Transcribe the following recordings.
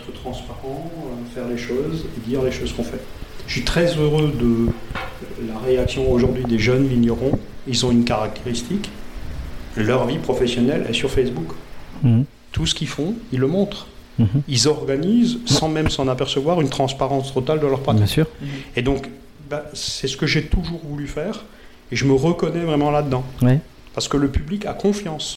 être transparent, euh, faire les choses et dire les choses qu'on fait. Je suis très heureux de la réaction aujourd'hui des jeunes vignerons. Ils ont une caractéristique, leur vie professionnelle est sur Facebook. Mhm. Tout ce qu'ils font, ils le montrent. Mhm. Ils organisent, sans même s'en apercevoir, une transparence totale de leur pratique. Bien sûr. Et donc, bah, c'est ce que j'ai toujours voulu faire, et je me reconnais vraiment là-dedans. Ouais. Parce que le public a confiance.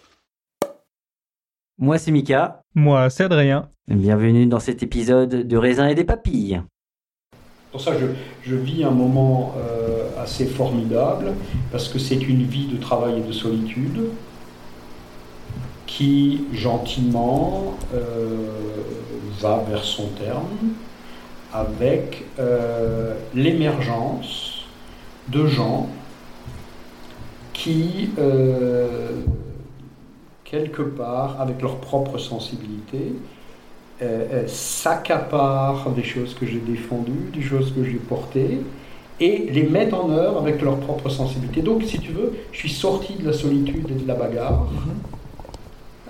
Moi c'est Mika, Moi, c'est Adrien. bienvenue dans cet épisode de raisin et des papilles. Pour ça, je, je vis un moment euh, assez formidable, parce que c'est une vie de travail et de solitude qui, gentiment, euh, va vers son terme avec euh, l'émergence de gens qui, euh, quelque part, avec leur propre sensibilité, euh, euh, s'accaparent des choses que j'ai défendues, des choses que j'ai portées, et les mettent en œuvre avec leur propre sensibilité. Donc, si tu veux, je suis sorti de la solitude et de la bagarre,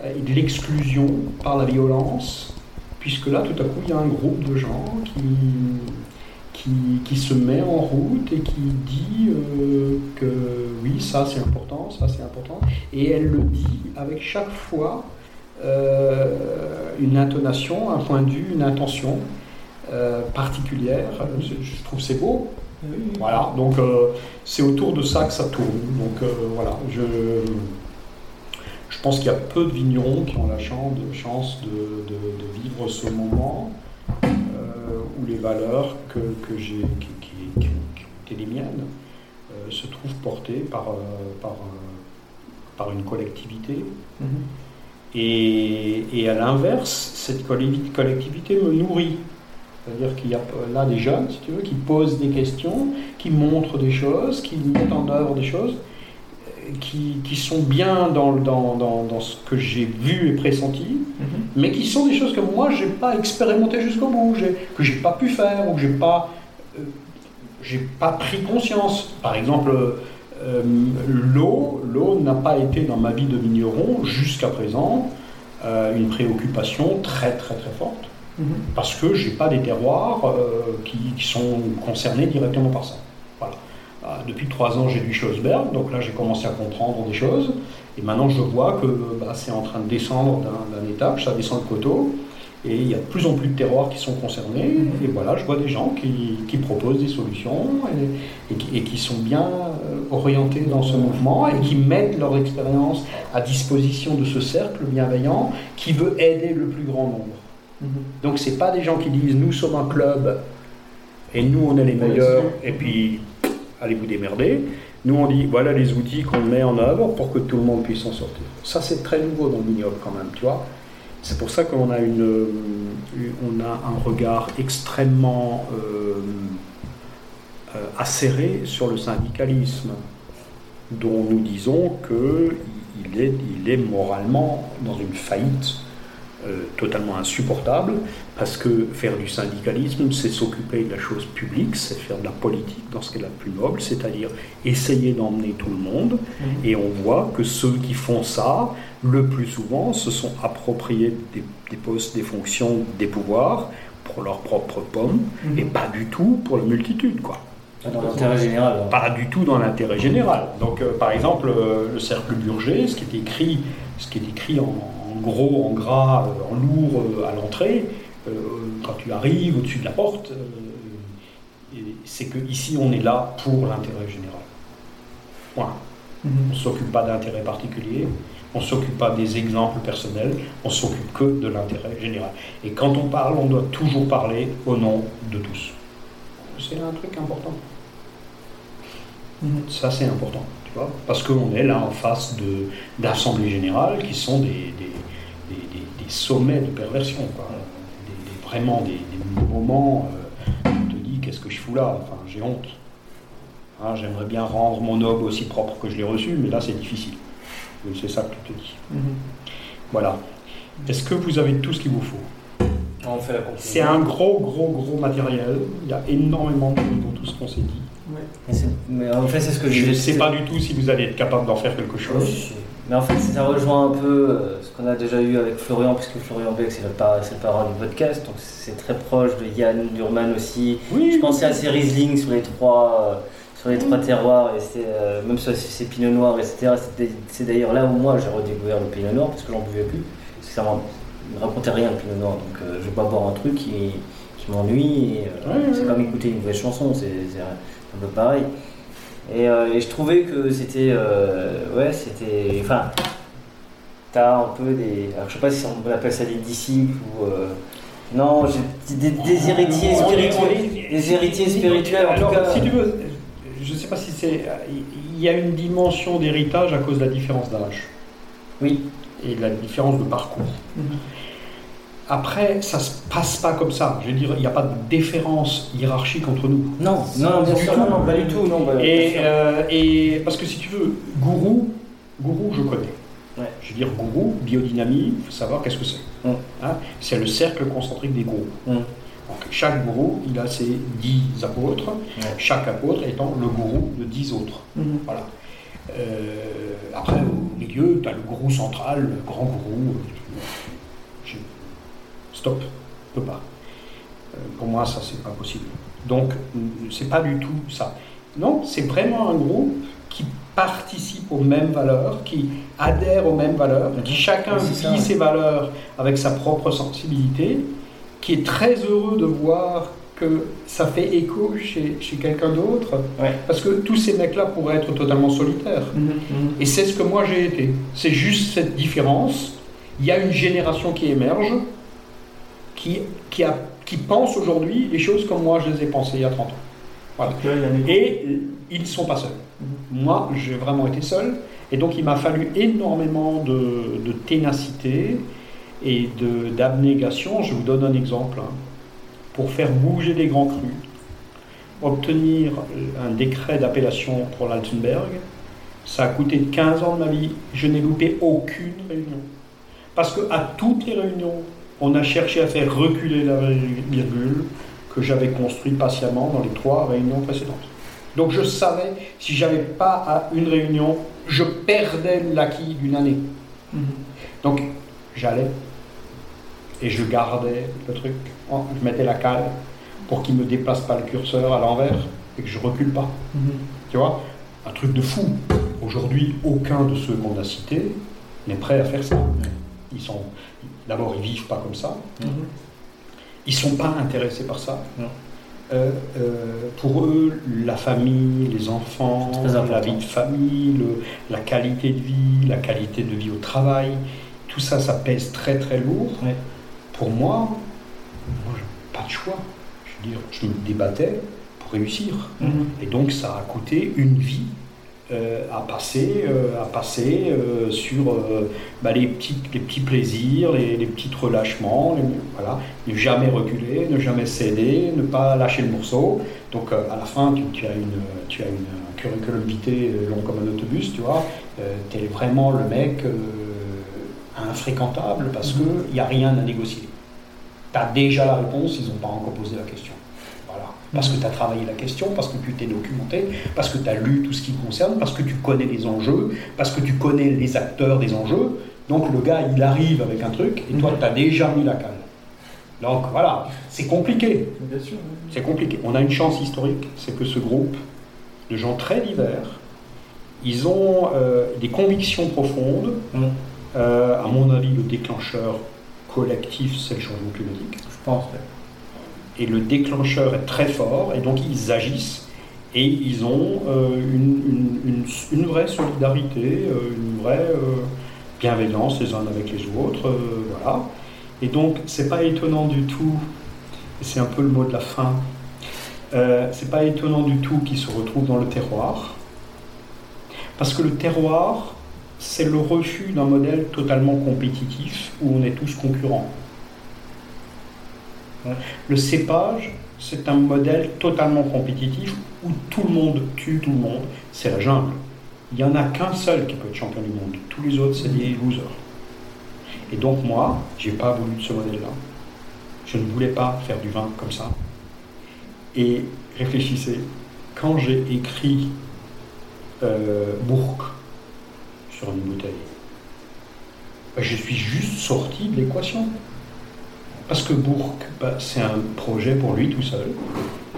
euh, et de l'exclusion par la violence, puisque là, tout à coup, il y a un groupe de gens qui, qui, se met en route et qui dit euh, que oui, ça c'est important, ça c'est important, et elle le dit avec chaque fois euh, une intonation, un point de vue, une intention euh, particulière. Je, je trouve c'est beau. Voilà, donc c'est autour de ça que ça tourne. Donc voilà, je, je pense qu'il y a peu de vignerons qui ont la chance de, vivre ce moment où les valeurs que, que j'ai, qui, qui- qui qui été les miennes euh, se trouvent portées par, euh, par, euh, par une collectivité. Et, et à l'inverse, cette collectivité me nourrit. C'est-à-dire qu'il y a là des jeunes, si tu veux, qui posent des questions, qui montrent des choses, qui mettent en œuvre des choses, qui, qui sont bien dans, le- dans, dans, dans ce que j'ai vu et pressenti, mais qui sont des choses que moi, je n'ai pas expérimenté jusqu'au bout, que j'ai pas pu faire, ou que j'ai pas, euh, pas pris conscience. Par exemple, euh, l'eau, l'eau n'a pas été dans ma vie de vigneron jusqu'à présent euh, une préoccupation très très très forte parce que j'ai pas des terroirs qui, qui sont concernés directement par ça. Euh, depuis trois ans, j'ai du Schlossberg, donc là j'ai commencé à comprendre des choses, et maintenant je vois que bah, c'est en train de descendre d'un étage, ça descend le coteau, et il y a de plus en plus de terroirs qui sont concernés, et voilà, je vois des gens qui, qui proposent des solutions et, et qui, et qui sont bien euh, orientés dans ce mouvement et qui mettent leur expérience à disposition de ce cercle bienveillant qui veut aider le plus grand nombre. Donc c'est pas des gens qui disent nous sommes un club et nous on est les meilleurs et puis allez vous démerder? Nous on dit voilà les outils qu'on met en œuvre pour que tout le monde puisse s'en sortir. Ça c'est très nouveau dans le vignoble quand même, tu vois. C'est pour ça qu'on a une, euh, on a un regard extrêmement euh, euh, acéré sur le syndicalisme, dont nous disons que il est, il est moralement dans une faillite totalement insupportable, parce que faire du syndicalisme, c'est s'occuper de la chose publique, c'est faire de la politique dans ce qu'est la plus noble, c'est-à-dire essayer d'emmener tout le monde, et on voit que ceux qui font ça, le plus souvent, se sont appropriés des, des postes, des fonctions, des pouvoirs pour leur propre pomme, et pas du tout pour la multitude, quoi Dans l'intérêt général. hein. pas du tout dans l'intérêt général. Donc, euh, par exemple, euh, le cercle Burger, ce qui est écrit, ce qui est écrit en, en gros, en gras, euh, en lourd euh, à l'entrée, quand tu arrives au-dessus de la porte, euh, c'est que ici on est là pour l'intérêt général. Point. On ne s'occupe pas d'intérêt particulier, on ne s'occupe pas des exemples personnels, on s'occupe que de l'intérêt général. Et quand on parle, on doit toujours parler au nom de tous. C'est un truc important. Ça, c'est important, tu vois, parce qu'on est là en face de- d'assemblées générales qui sont des, des- des- des- des sommets de perversion, quoi. Vraiment des, des moments, euh, on te dit, que qu'est-ce que je fous là? Enfin, j'ai honte. Hein, J'aimerais bien rendre mon aube aussi propre que je l'ai reçu, mais là, c'est difficile. C'est ça que tu te dis. Voilà. Est-ce que vous avez tout ce qu'il vous faut? On fait la conclusion. C'est un gros, gros, gros matériel. Il y a énormément de choses dans tout ce qu'on s'est dit. Mais, en fait, c'est ce que je Je ne sais pas du tout si vous allez être capable d'en faire quelque chose. Oui, Mais en fait, ça rejoint un peu euh, ce qu'on a déjà eu avec Florian, puisque Florian Beck, c'est le, par- c'est le parent du podcast, donc c'est très proche de Yann Durman aussi. Oui, Je pensais à ces Riesling sur les trois, euh, sur les trois terroirs, et c'était, euh, même sur ces, Pinot Noirs, etc. C'est d'ailleurs là où moi j'ai redécouvert le Pinot Noir, parce que j'en buvais plus. Parce que ça ne me racontait rien le Pinot Noir, donc euh, je vais pas boire un truc qui, qui m'ennuie. et, euh, c'est comme écouter une nouvelle chanson, c'est c'est un peu pareil. Et, euh, et je trouvais que c'était. euh, ouais, c'était. Enfin. T'as un peu des. Alors je sais pas si on appelle ça des disciples ou. euh, non, des, des héritiers spirituels. Des héritiers spirituels, en Alors, tout cas. si tu veux, je ne sais pas si c'est. Il y a une dimension d'héritage à cause de la différence d'âge Oui. et de la différence de parcours. Après, ça se passe pas comme ça. Je veux dire, il n'y a pas de différence hiérarchique entre nous. Non, non, bien Du sûr, tout. non, non, pas du tout, non. bah, Et, euh, et parce que si tu veux, gourou, gourou, je connais. Ouais. Je veux dire, gourou, biodynamie, il faut savoir qu'est-ce que c'est. Mm. Hein, c'est le cercle concentrique des gourous. Mm. Donc, chaque gourou, il a ses dix apôtres, chaque apôtre étant le gourou de dix autres. Voilà. Euh, après, au milieu, tu as le gourou central, le grand gourou. Stop, je peux pas. Euh, pour moi, ça, c'est pas possible. Donc, c'est pas du tout ça. Non, c'est vraiment un groupe qui participe aux mêmes valeurs, qui adhère aux mêmes valeurs, qui chacun vit ça, ouais. ses valeurs avec sa propre sensibilité, qui est très heureux de voir que ça fait écho chez, chez quelqu'un d'autre, Ouais. parce que tous ces mecs-là pourraient être totalement solitaires. Et c'est ce que moi j'ai été. C'est juste cette différence. Il y a une génération qui émerge, qui, qui, a, qui pense aujourd'hui les choses comme moi je les ai pensées il y a 30 ans. Voilà. Et ils ne sont pas seuls. Moi, j'ai vraiment été seul. Et donc, il m'a fallu énormément de, de ténacité et d'abnégation. Je vous donne un exemple. hein. Pour faire bouger des grands crus, obtenir un décret d'appellation pour l'Altenberg, ça a coûté 15 ans de ma vie. Je n'ai loupé aucune réunion. Parce qu'à toutes les réunions, on a cherché à faire reculer la virgule que j'avais construite patiemment dans les trois réunions précédentes. Donc je savais, si j'avais pas à une réunion, je perdais l'acquis d'une année. Donc j'allais et je gardais le truc. Oh, Je mettais la cale pour qu'il ne me déplace pas le curseur à l'envers et que je recule pas. Tu vois? Un truc de fou. Aujourd'hui, aucun de ceux qu'on a cités n'est prêt à faire ça. Ils sont, d'abord, ils vivent pas comme ça. Ils sont pas intéressés par ça. Euh, euh, pour eux, la famille, les enfants, la vie de famille, le- la qualité de vie, la qualité de vie au travail, tout ça, ça pèse très très lourd. Ouais. Pour moi, moi, pas de choix. Je veux dire, je me débattais pour réussir. Et donc ça a coûté une vie euh, à passer, euh, à passer euh, sur bah, les, petits, les petits plaisirs, les, les petits relâchements, les- voilà. ne jamais reculer, ne jamais céder, ne pas lâcher le morceau. Donc à la fin, tu, tu as, une, tu as une, un curriculum vitae long comme un autobus, tu vois. tu es vraiment le mec infréquentable parce qu'il n'y a rien à négocier. Tu as déjà la réponse, ils n'ont pas encore posé la question. Parce que tu as travaillé la question, parce que tu t'es documenté, parce que tu as lu tout ce qui concerne, parce que tu connais les enjeux, parce que tu connais les acteurs des enjeux. Donc le gars, il arrive avec un truc, et toi, tu as déjà mis la cale. Donc voilà, c'est compliqué. C'est compliqué. On a une chance historique, c'est que ce groupe de gens très divers, ils ont euh, des convictions profondes. Mm. Euh, à mon avis, le déclencheur collectif, c'est le changement climatique. Je pense. ouais. Et le déclencheur est très fort, et donc ils agissent, et ils ont euh, une, vraie solidarité, euh, une vraie euh, bienveillance les uns avec les autres. voilà. Et donc, c'est pas étonnant du tout, et c'est un peu le mot de la fin, c'est pas étonnant du tout qu'ils se retrouvent dans le terroir, parce que le terroir, c'est le refus d'un modèle totalement compétitif où on est tous concurrents. Le cépage, c'est un modèle totalement compétitif où tout le monde tue tout le monde. C'est la jungle. Il n'y en a qu'un seul qui peut être champion du monde. Tous les autres, c'est des losers. Et donc moi, j'ai pas voulu de ce modèle-là. Je ne voulais pas faire du vin comme ça. Et réfléchissez, quand j'ai écrit euh, sur une bouteille, ben, je suis juste sorti de l'équation. Parce que Bourg, ben, c'est un projet pour lui tout seul.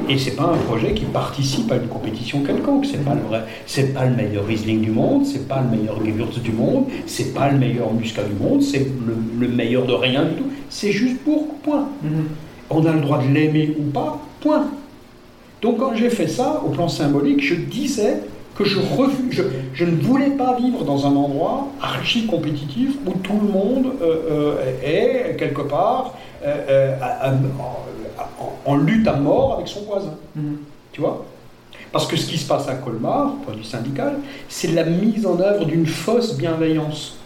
Et c'est pas un projet qui participe à une compétition quelconque. C'est pas le vrai, c'est pas le meilleur Riesling du monde, c'est pas le meilleur Gewürz du monde, c'est pas le meilleur Muscat du monde, c'est le, le meilleur de rien du tout. C'est juste Bourg, point. On a le droit de l'aimer ou pas, point. Donc quand j'ai fait ça, au plan symbolique, je disais que je, je ne voulais pas vivre dans un endroit archi compétitif où tout le monde euh, euh, est quelque part euh, euh, en, en lutte à mort avec son voisin. Tu vois? Parce que ce qui se passe à Colmar, point de vue syndical, c'est la mise en œuvre d'une fausse bienveillance.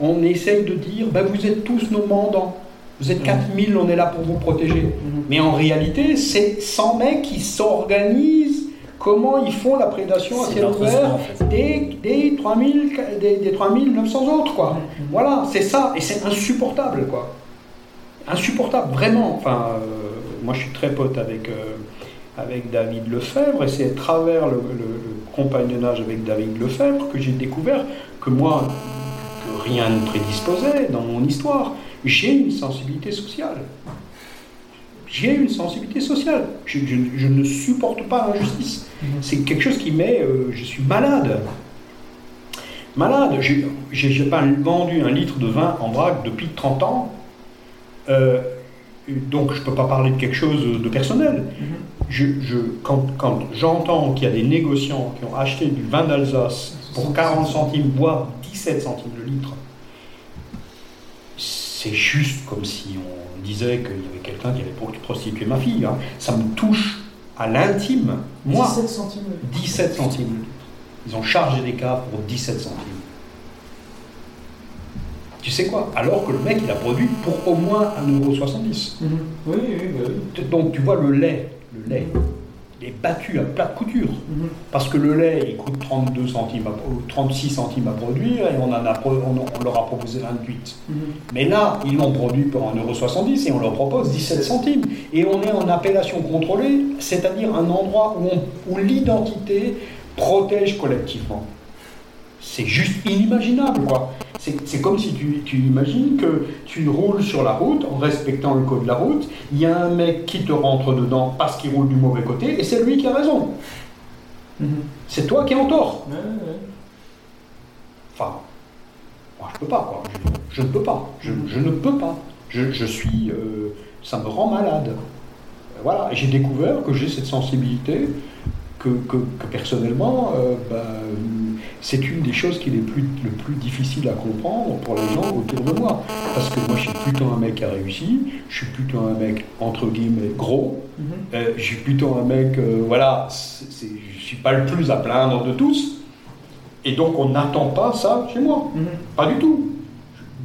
On essaye de dire, ben, vous êtes tous nos mandants. Vous êtes 4000, on est là pour vous protéger. Mais en réalité, c'est 100 mecs qui s'organisent comment ils font la prédation à ciel ouvert sang, en fait. des, des, 3000, des, des 3900 autres. Quoi. Voilà, c'est ça. Et c'est insupportable. quoi. Insupportable, vraiment. Enfin, euh, moi, je suis très pote avec, euh, avec David Lefebvre, et c'est à travers le, le- le compagnonnage avec David Lefebvre que j'ai découvert que moi, que rien ne prédisposait dans mon histoire, j'ai une sensibilité sociale. J'ai une sensibilité sociale. Je, je- je ne supporte pas l'injustice. C'est quelque chose qui met. euh, je suis malade. Malade. J'ai pas vendu un litre de vin en vrac depuis 30 ans. Euh, donc je ne peux pas parler de quelque chose de personnel. Je, je- quand quand j'entends qu'il y a des négociants qui ont acheté du vin d'Alsace pour 40 centimes, voire 17 centimes le litre, c'est juste comme si on disait qu'il y avait quelqu'un qui avait pro- prostitué ma fille. hein. Ça me touche à l'intime. Moi, 17 centimes. 17 centimes le litre. Ils ont chargé des caves pour 17 centimes. Tu sais quoi Alors que le mec, il a produit pour au moins 1,70€. Oui, oui, bah oui. Donc tu vois le lait, le lait, il est battu à plat de couture. Mhm. Parce que le lait, il coûte 32 centimes à, ou 36 centimes à produire et on, en a, on, on leur a proposé 28. Mhm. Mais là, ils l'ont produit pour 1,70€ et on leur propose 17 centimes. Et on est en appellation contrôlée, c'est-à-dire un endroit où, on- où l'identité protège collectivement. C'est juste inimaginable, quoi. C'est comme si tu, tu imagines que tu roules sur la route en respectant le code de la route, il y a un mec qui te rentre dedans parce qu'il roule du mauvais côté, et c'est lui qui a raison. Mhm. C'est toi qui es en tort. Enfin, moi je peux pas, quoi. Je, ne peux pas. Je, je ne peux pas. Je, je suis. euh, ça me rend malade. Voilà. J'ai découvert que j'ai cette sensibilité, que, que- que personnellement, euh, ben, euh, c'est une des choses qui est plus, le plus difficile à comprendre pour les gens autour de moi. Parce que moi, je suis plutôt un mec qui a réussi, je suis plutôt un mec, entre guillemets, gros, Mhm. euh, je suis plutôt un mec, euh, voilà, je suis pas le plus à plaindre de tous. Et donc, on n'attend pas ça chez moi. Mhm. Pas du tout.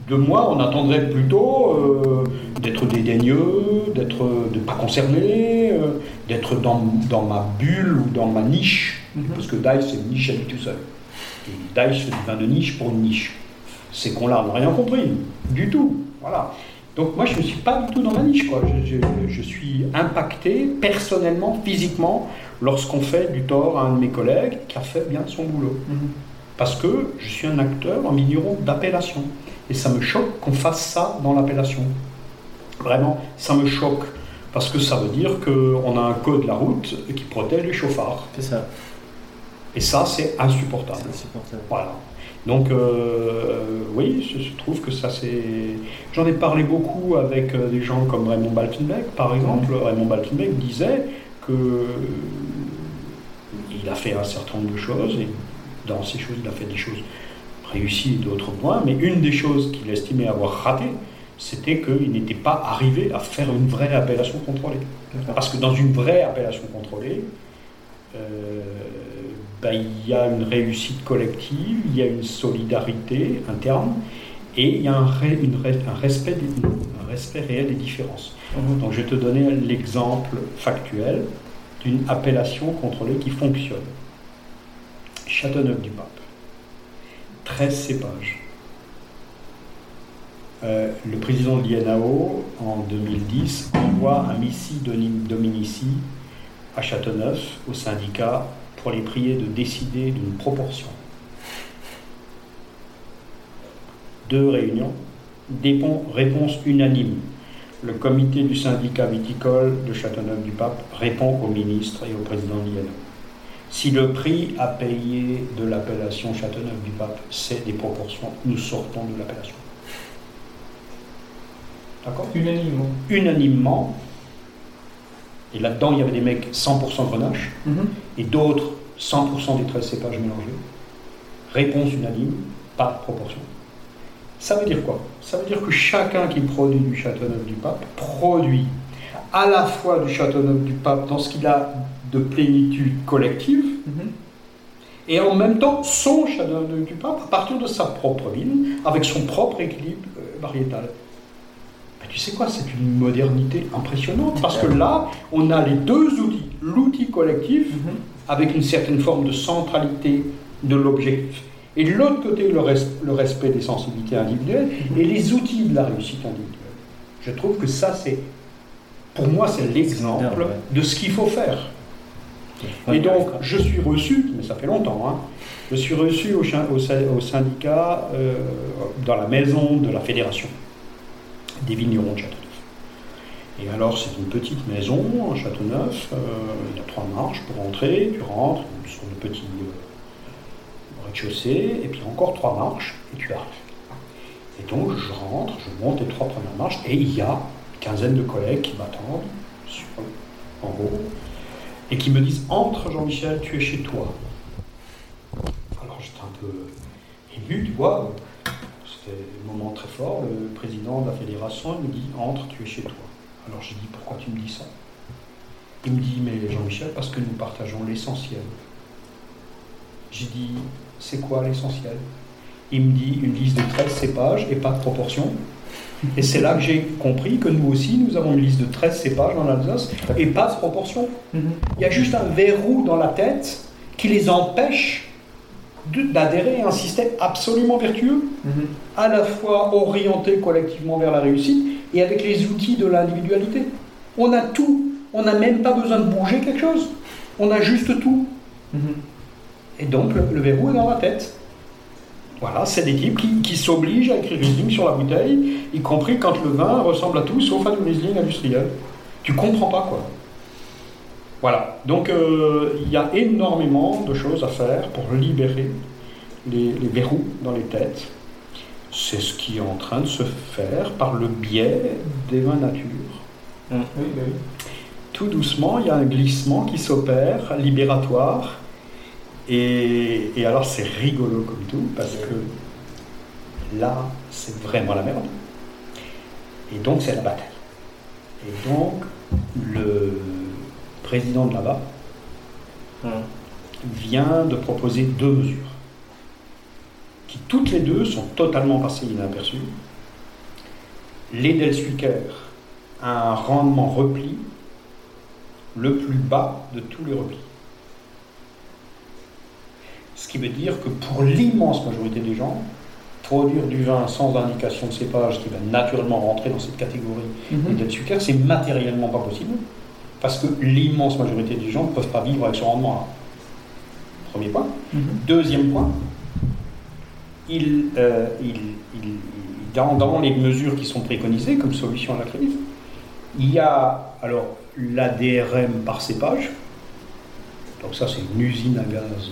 De moi, on attendrait plutôt euh, d'être dédaigneux, d'être de pas concerné, d'être dans, dans ma bulle ou dans ma niche. Mhm. Parce que Dice, c'est une niche à lui tout seul. Et Dice fait du vin de niche pour une niche. Ces cons-là n'ont rien compris, du tout. Voilà. Donc moi, je ne suis pas du tout dans ma niche. Quoi. Je, je- je suis impacté personnellement, physiquement, lorsqu'on fait du tort à un de mes collègues qui a fait bien son boulot. Mhm. Parce que je suis un acteur, un vigneron d'appellation. Et ça me choque qu'on fasse ça dans l'appellation. Vraiment, ça me choque. Parce que ça veut dire qu'on a un code de la route qui protège les chauffards. C'est ça. Et ça, c'est insupportable. Insupportable. Voilà. Donc, euh, oui, je, je trouve que ça c'est. J'en ai parlé beaucoup avec euh, des gens comme Raymond Baltenbeck, par exemple. Raymond Baltenbeck disait que il a fait un certain nombre de choses, et dans ces choses, il a fait des choses réussies d'autres moins, mais une des choses qu'il estimait avoir raté, c'était qu'il n'était pas arrivé à faire une vraie appellation contrôlée. Parce que dans une vraie appellation contrôlée, euh, ben, il y a une réussite collective, il y a une solidarité interne, et il y a un, ré- une ré- un respect, des, un respect réel des différences. Mhm. Donc je vais te donner l'exemple factuel d'une appellation contrôlée qui fonctionne. Châteauneuf-du-Pape. 13 cépages. Euh, le président de l'INAO, en 2010, envoie un missi domi- dominici à Châteauneuf, au syndicat, pour les prier de décider d'une proportion. Deux réunions, réponse unanime. Le comité du syndicat viticole de Châteauneuf-du-Pape répond au ministre et au président de. Si le prix à payer de l'appellation Châteauneuf-du-Pape, c'est des proportions, nous sortons de l'appellation. D'accord? Unanimement. Unanimement, et là-dedans il y avait des mecs 100% grenache, Mhm. et d'autres 100% des 13 cépages mélangés. Réponse unanime, pas de proportion. Ça veut dire quoi? Ça veut dire que chacun qui produit du Châteauneuf-du-Pape produit à la fois du Châteauneuf-du-Pape dans ce qu'il a de plénitude collective, Mhm. et en même temps son Châteauneuf-du-Pape à partir de sa propre ligne, avec son propre équilibre euh, variétal. Tu sais quoi, c'est une modernité impressionnante, parce que là, on a les deux outils. L'outil collectif, Mhm. avec une certaine forme de centralité de l'objectif, et de l'autre côté, le, res- le respect des sensibilités individuelles, et les outils de la réussite individuelle. Je trouve que ça, c'est, pour moi, c'est l'exemple de ce qu'il faut faire. Et donc, je suis reçu, mais ça fait longtemps, hein, je suis reçu au syndicat euh, dans la maison de la fédération des vignerons de Châteauneuf. Et alors, c'est une petite maison à Châteauneuf, euh, il y a trois marches pour entrer, tu rentres sur le petit rez-de-chaussée, et puis encore trois marches, et tu arrives. Et donc, je rentre, je monte les trois premières marches, et il y a une quinzaine de collègues qui m'attendent en haut, et qui me disent Entre, Jean-Michel, tu es chez toi. Alors j'étais un peu ému, tu vois. C'était un moment très fort. Le président de la fédération il me dit Entre, tu es chez toi. Alors j'ai dit Pourquoi tu me dis ça? Il me dit Mais Jean-Michel, parce que nous partageons l'essentiel. J'ai dit C'est quoi l'essentiel? Il me dit Une liste de 13 cépages et pas de proportion. Et c'est là que j'ai compris que nous aussi, nous avons une liste de 13 cépages dans l'Alsace et pas de proportion. Mhm. Il y a juste un verrou dans la tête qui les empêche d'adhérer à un système absolument vertueux, Mhm. à la fois orienté collectivement vers la réussite et avec les outils de l'individualité. On a tout. On n'a même pas besoin de bouger quelque chose. On a juste tout. Mhm. Et donc le, le verrou est dans la tête. Voilà, c'est des types qui, qui s'obligent à écrire Riesling sur la bouteille, y compris quand le vin ressemble à tout sauf à du Riesling industriel. Tu comprends pas quoi. Voilà, donc euh, il y a énormément de choses à faire pour libérer les, les verrous dans les têtes. C'est ce qui est en train de se faire par le biais des vins nature. Oui, bah oui. Tout doucement, il y a un glissement qui s'opère, libératoire. Et, et alors c'est rigolo comme tout, parce que là, c'est vraiment la merde. Et donc c'est la bataille. Et donc, le président de là-bas Mhm. vient de proposer deux mesures, qui toutes les deux sont totalement passées inaperçues. L'Edelsuiker a un rendement repli le plus bas de tous les replis. Ce qui veut dire que pour l'immense majorité des gens, produire du vin sans indication de cépage qui va naturellement rentrer dans cette catégorie Mhm. Edelsuiker, c'est matériellement pas possible. Parce que l'immense majorité des gens ne peuvent pas vivre avec ce rendement-là. Premier point. Mhm. Deuxième point, il, euh, il- il- il- dans, dans les mesures qui sont préconisées comme solution à la crise, il y a alors l'ADRM par cépage. Donc ça, c'est une usine à gaz,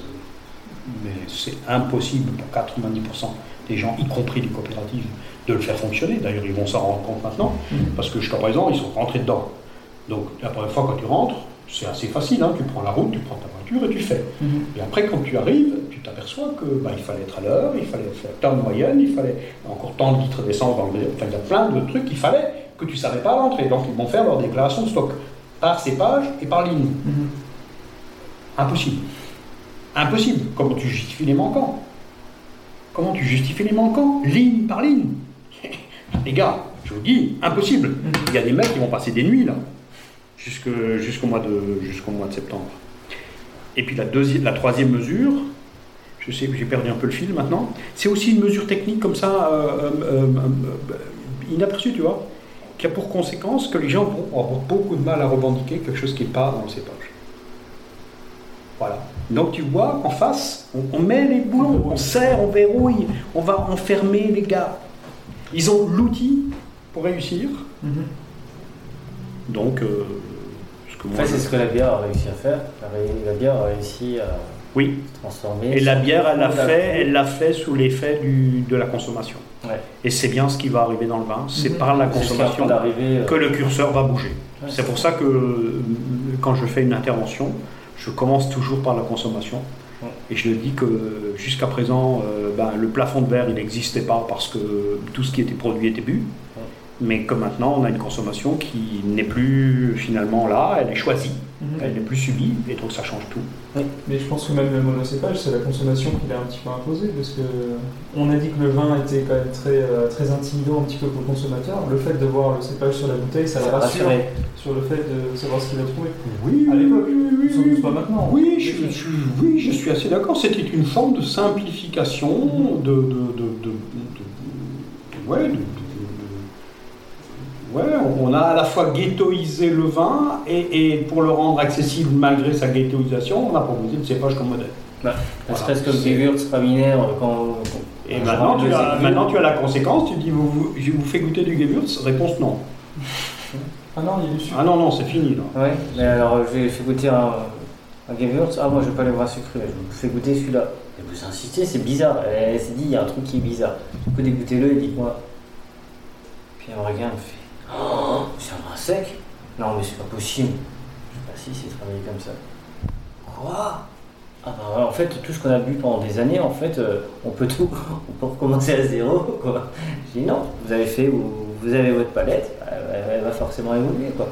mais c'est impossible pour 90% des gens, y compris les coopératives, de le faire fonctionner. D'ailleurs, ils vont s'en rendre compte maintenant, Mhm. parce que jusqu'à présent, ils sont rentrés dedans. Donc la première fois quand tu rentres, c'est assez facile, hein. tu prends la route, tu prends ta voiture et tu fais. Mhm. Et après, quand tu arrives, tu t'aperçois que bah, il fallait être à l'heure, il fallait faire tant de moyenne, il fallait encore tant de litres d'essence dans le Enfin, il y a plein de trucs qu'il fallait que tu ne savais pas à l'entrée. Donc, ils vont faire leur déclaration de stock par cépage et par ligne. Mhm. Impossible. Impossible. Comment tu justifies les manquants? Comment tu justifies les manquants? Ligne par ligne. les gars, Je vous dis, impossible. Il y a des mecs qui vont passer des nuits là, jusqu'au mois, de, jusqu'au mois de septembre. Et puis la, deuxième, la troisième mesure, je sais que j'ai perdu un peu le fil maintenant, c'est aussi une mesure technique comme ça, euh, euh, euh, euh, inaperçue, tu vois, qui a pour conséquence que les gens vont avoir beaucoup de mal à revendiquer quelque chose qui n'est pas dans le cépage. Voilà. Donc tu vois, en face, on, on met les boulons, on serre, on verrouille, on va enfermer les gars. Ils ont l'outil pour réussir. Mhm. Donc, En fait, c'est ce que la bière a réussi à faire. La, bière a réussi à oui. se transformer. Et la bière, elle l'a fait, elle l'a fait sous l'effet du- de la consommation. Ouais. Et c'est bien ce qui va arriver dans le vin. C'est Mhm. par la consommation euh, que le curseur va bouger. Ouais. C'est pour ça que euh, quand je fais une intervention, je commence toujours par la consommation. Ouais. Et je dis que jusqu'à présent, euh, ben, le plafond de verre, il n'existait pas parce que tout ce qui était produit était bu. Mais que maintenant, on a une consommation qui n'est plus finalement là, elle est choisie, Mhm. elle n'est plus subie, et donc ça change tout. Mais je pense que même le monocépage, c'est la consommation qui l'a un petit peu imposé, parce que on a dit que le vin était quand même très, euh, très intimidant un petit peu pour le consommateur. Le fait de voir le cépage sur la bouteille, ça ça le rassure sur le fait de savoir ce qu'il va trouver. Oui, À l'époque, oui, sans doute pas maintenant. Oui, je, je- oui, je suis assez d'accord. C'était une forme de simplification, de, de, de, de- de- ouais, de- de- de- ouais, on a à la fois ghettoisé le vin et, et pour le rendre accessible malgré sa ghettoisation, on a proposé le cépage comme modèle. Ne Voilà. serait-ce que le Gewürz Raminer, quand. Et quand maintenant tu, as, de maintenant tu as la conséquence, tu dis vous, vous- je vous fais goûter du Gewürz Réponse non. Ah non, il y a du sucre. Ah non, non, c'est fini là. Ouais, mais alors je vais fait goûter un, un Gewürz. Ah, moi je vais pas les voir sucrés, je vous fais goûter celui-là. Et vous insistez, c'est bizarre. Elle, s'est dit, il y a un truc qui est bizarre. Vous pouvez dégoûter-le et dites-moi. Puis elle me regarde, elle me fait Oh, c'est un sec Non, mais c'est pas possible. Je sais pas si c'est travaillé comme ça. Quoi? Ah bah en fait, tout ce qu'on a bu pendant des années, en fait, euh, on peut tout, on peut recommencer à zéro, quoi. Je dis non, vous avez fait, vous, vous avez votre palette, elle, elle va forcément évoluer, quoi.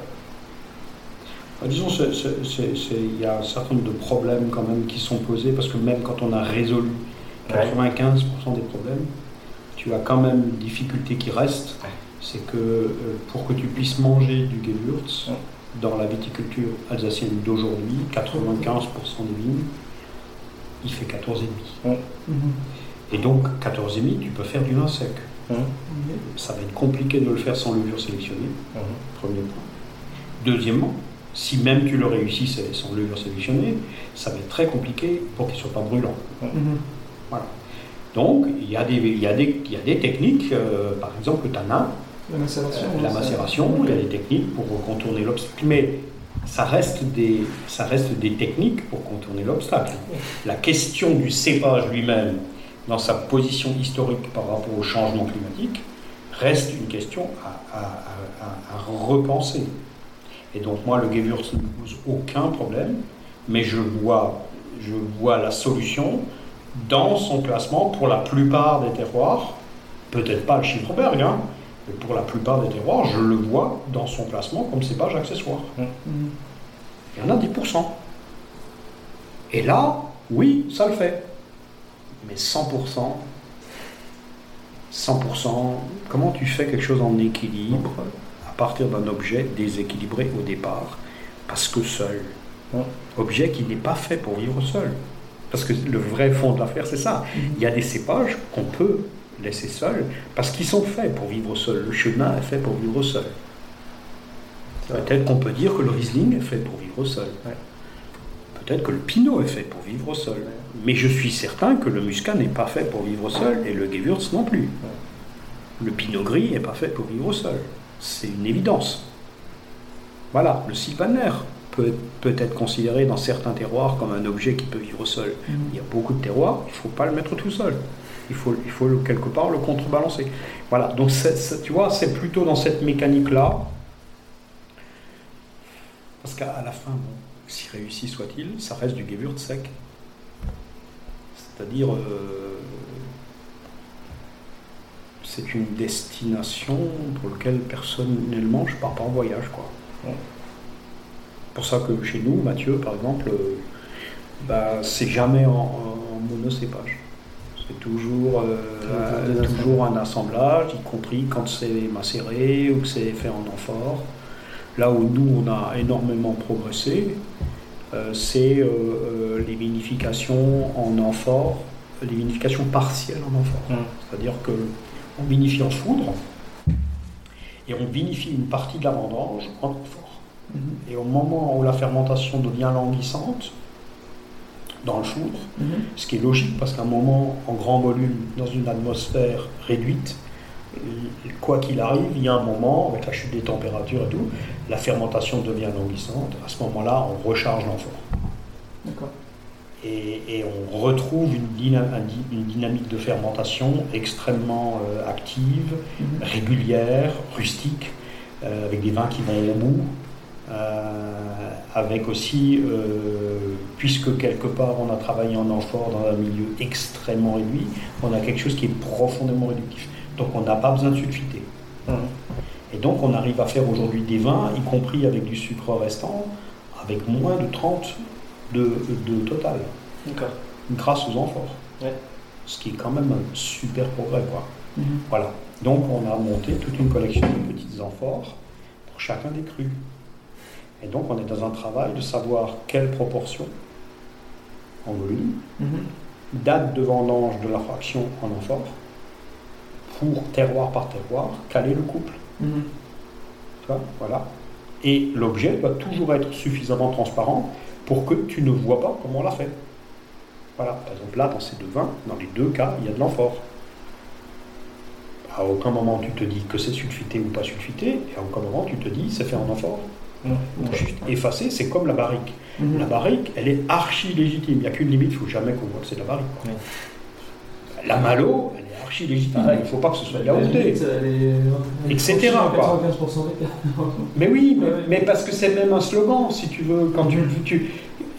Bah, Disons, il y a un certain nombre de problèmes quand même qui sont posés, parce que même quand on a résolu 95% des problèmes, tu as quand même une difficulté qui reste, Ouais. C'est que euh, pour que tu puisses manger du Gewürz dans la viticulture alsacienne d'aujourd'hui, 95% des vignes, il fait 14,5. Mhm. Et donc, 14,5, tu peux faire du vin sec. Ça va être compliqué de le faire sans levure sélectionnée. Premier point. Deuxièmement, si même tu le réussisses sans levure sélectionnée, ça va être très compliqué pour qu'il ne soit pas brûlant. Mhm. Voilà. Donc, il y a des, il y a des, il y a des techniques, euh, par exemple le tanin, La macération. euh, la ça- macération, il y a des techniques pour contourner l'obstacle. Mais ça reste, des, ça reste des techniques pour contourner l'obstacle. La question du cépage lui-même, dans sa position historique par rapport au changement climatique, reste une question à, à- à- à- à repenser. Et donc moi, le Gewürz ne me pose aucun problème, mais je vois, je vois la solution dans son classement pour la plupart des terroirs, peut-être pas le Schifferberg, hein, pour la plupart des terroirs, je le vois dans son classement comme cépage accessoire. Mhm. Il y en a 10%. Et là, oui, ça le fait. Mais 100%, 100%, comment tu fais quelque chose en équilibre à partir d'un objet déséquilibré au départ Parce que seul? Ouais. Objet qui n'est pas fait pour vivre seul. Parce que le vrai fond de l'affaire, c'est ça. Il y a des cépages qu'on peut laisser seuls parce qu'ils sont faits pour vivre seul. Le chemin est fait pour vivre seul. Peut-être qu'on peut dire que le Riesling est fait pour vivre seul. Ouais. Peut-être que le Pinot est fait pour vivre seul. Mais je suis certain que le Muscat n'est pas fait pour vivre seul et le Gewürz non plus. Le Pinot Gris n'est pas fait pour vivre seul. C'est une évidence. Voilà, le Sylvaner peut, peut être considéré dans certains terroirs comme un objet qui peut vivre seul. Mhm. Il y a beaucoup de terroirs, il ne faut pas le mettre tout seul. Il faut, il faut quelque part le contrebalancer. Voilà, donc tu vois, c'est plutôt dans cette mécanique-là. Parce qu'à la fin, bon, si réussi soit-il, ça reste du Gewürz sec. C'est-à-dire, euh, c'est une destination pour laquelle personnellement je pars pas en voyage. quoi. Pour ça que chez nous, Mathieu, par exemple, euh, bah, c'est jamais en, en monocépage. C'est toujours, euh, Toujours un assemblage, y compris quand c'est macéré ou que c'est fait en amphore. Là où nous, on a énormément progressé, euh, c'est euh, les vinifications en amphore, les vinifications partielles en amphore. Mm. C'est-à-dire que on vinifie en foudre et on vinifie une partie de la vendange en amphore. Et au moment où la fermentation devient languissante, dans le foudre, ce qui est logique parce qu'à un moment, en grand volume, dans une atmosphère réduite, quoi qu'il arrive, il y a un moment, avec la chute des températures et tout, la fermentation devient languissante. À ce moment-là, on recharge l'amphore. D'accord. Et, et on retrouve une, dyna- dynamique de fermentation extrêmement euh, active, Mhm. régulière, rustique, euh, avec des vins qui vont au bout, avec aussi, euh, puisque quelque part on a travaillé en amphore dans un milieu extrêmement réduit, on a quelque chose qui est profondément réductif. Donc on n'a pas besoin de sulfiter. Mhm. Et donc on arrive à faire aujourd'hui des vins, y compris avec du sucre restant, avec moins de 30 de, de total, D'accord. grâce aux amphores. Ouais. Ce qui est quand même un super progrès. Quoi. Mhm. Voilà. Donc on a monté toute une collection de petites amphores pour chacun des crus. Et donc on est dans un travail de savoir quelle proportion en volume, Mhm. date de vendange de la fraction en amphore, pour terroir par terroir, caler le couple. Mhm. Tu vois, voilà. Et l'objet doit toujours être suffisamment transparent pour que tu ne vois pas comment on l'a fait. Voilà. Par exemple, là, dans ces deux vins, dans les deux cas, il y a de l'amphore. À aucun moment tu te dis que c'est sulfité ou pas sulfité, et à aucun moment tu te dis c'est fait en amphore. Mhm. Juste effacé, c'est comme la barrique. Mhm. La barrique, elle est archi légitime. Il n'y a qu'une limite, il ne faut jamais qu'on voit que c'est la barrique. quoi. La malo, elle est archi légitime. Il ne faut pas que ce soit de La elle est- Etc., franchie à quoi. 95% d'écart. Mais oui, mais, parce que c'est même un slogan, si tu veux. Quand tu, tu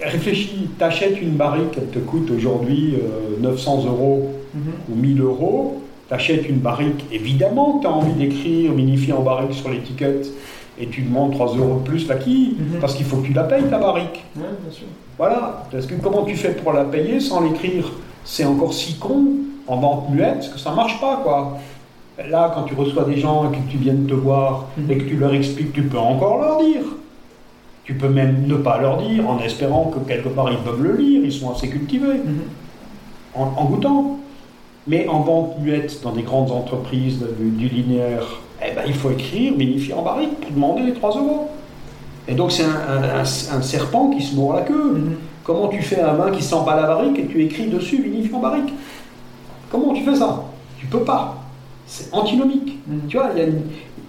réfléchis, t'achètes une barrique, elle te coûte aujourd'hui euh, 900 euros Mhm. ou 1000 euros. T'achètes une barrique, évidemment que tu as envie d'écrire minifié en barrique sur l'étiquette et tu demandes 3 euros de plus la quille, Mhm. parce qu'il faut que tu la payes ta barrique. Ouais, bien sûr. Voilà. Parce que comment tu fais pour la payer sans l'écrire C'est encore si con en vente muette, parce que ça marche pas, quoi. Là, quand tu reçois des gens et que tu viennent te voir Mhm. et que tu leur expliques, tu peux encore leur dire. Tu peux même ne pas leur dire en espérant que quelque part ils peuvent le lire, ils sont assez cultivés, Mhm. en, en goûtant. Mais en vente muette, dans des grandes entreprises du linéaire, eh ben, il faut écrire vinifié en barrique pour demander les 3 euros. Et donc c'est un, un- un- un serpent qui se mord la queue. Mhm. Comment tu fais un vin qui sent pas la barrique et tu écris dessus vinifié en barrique? Comment tu fais ça? Tu peux pas. C'est antinomique. Mhm. Tu vois, il y a une-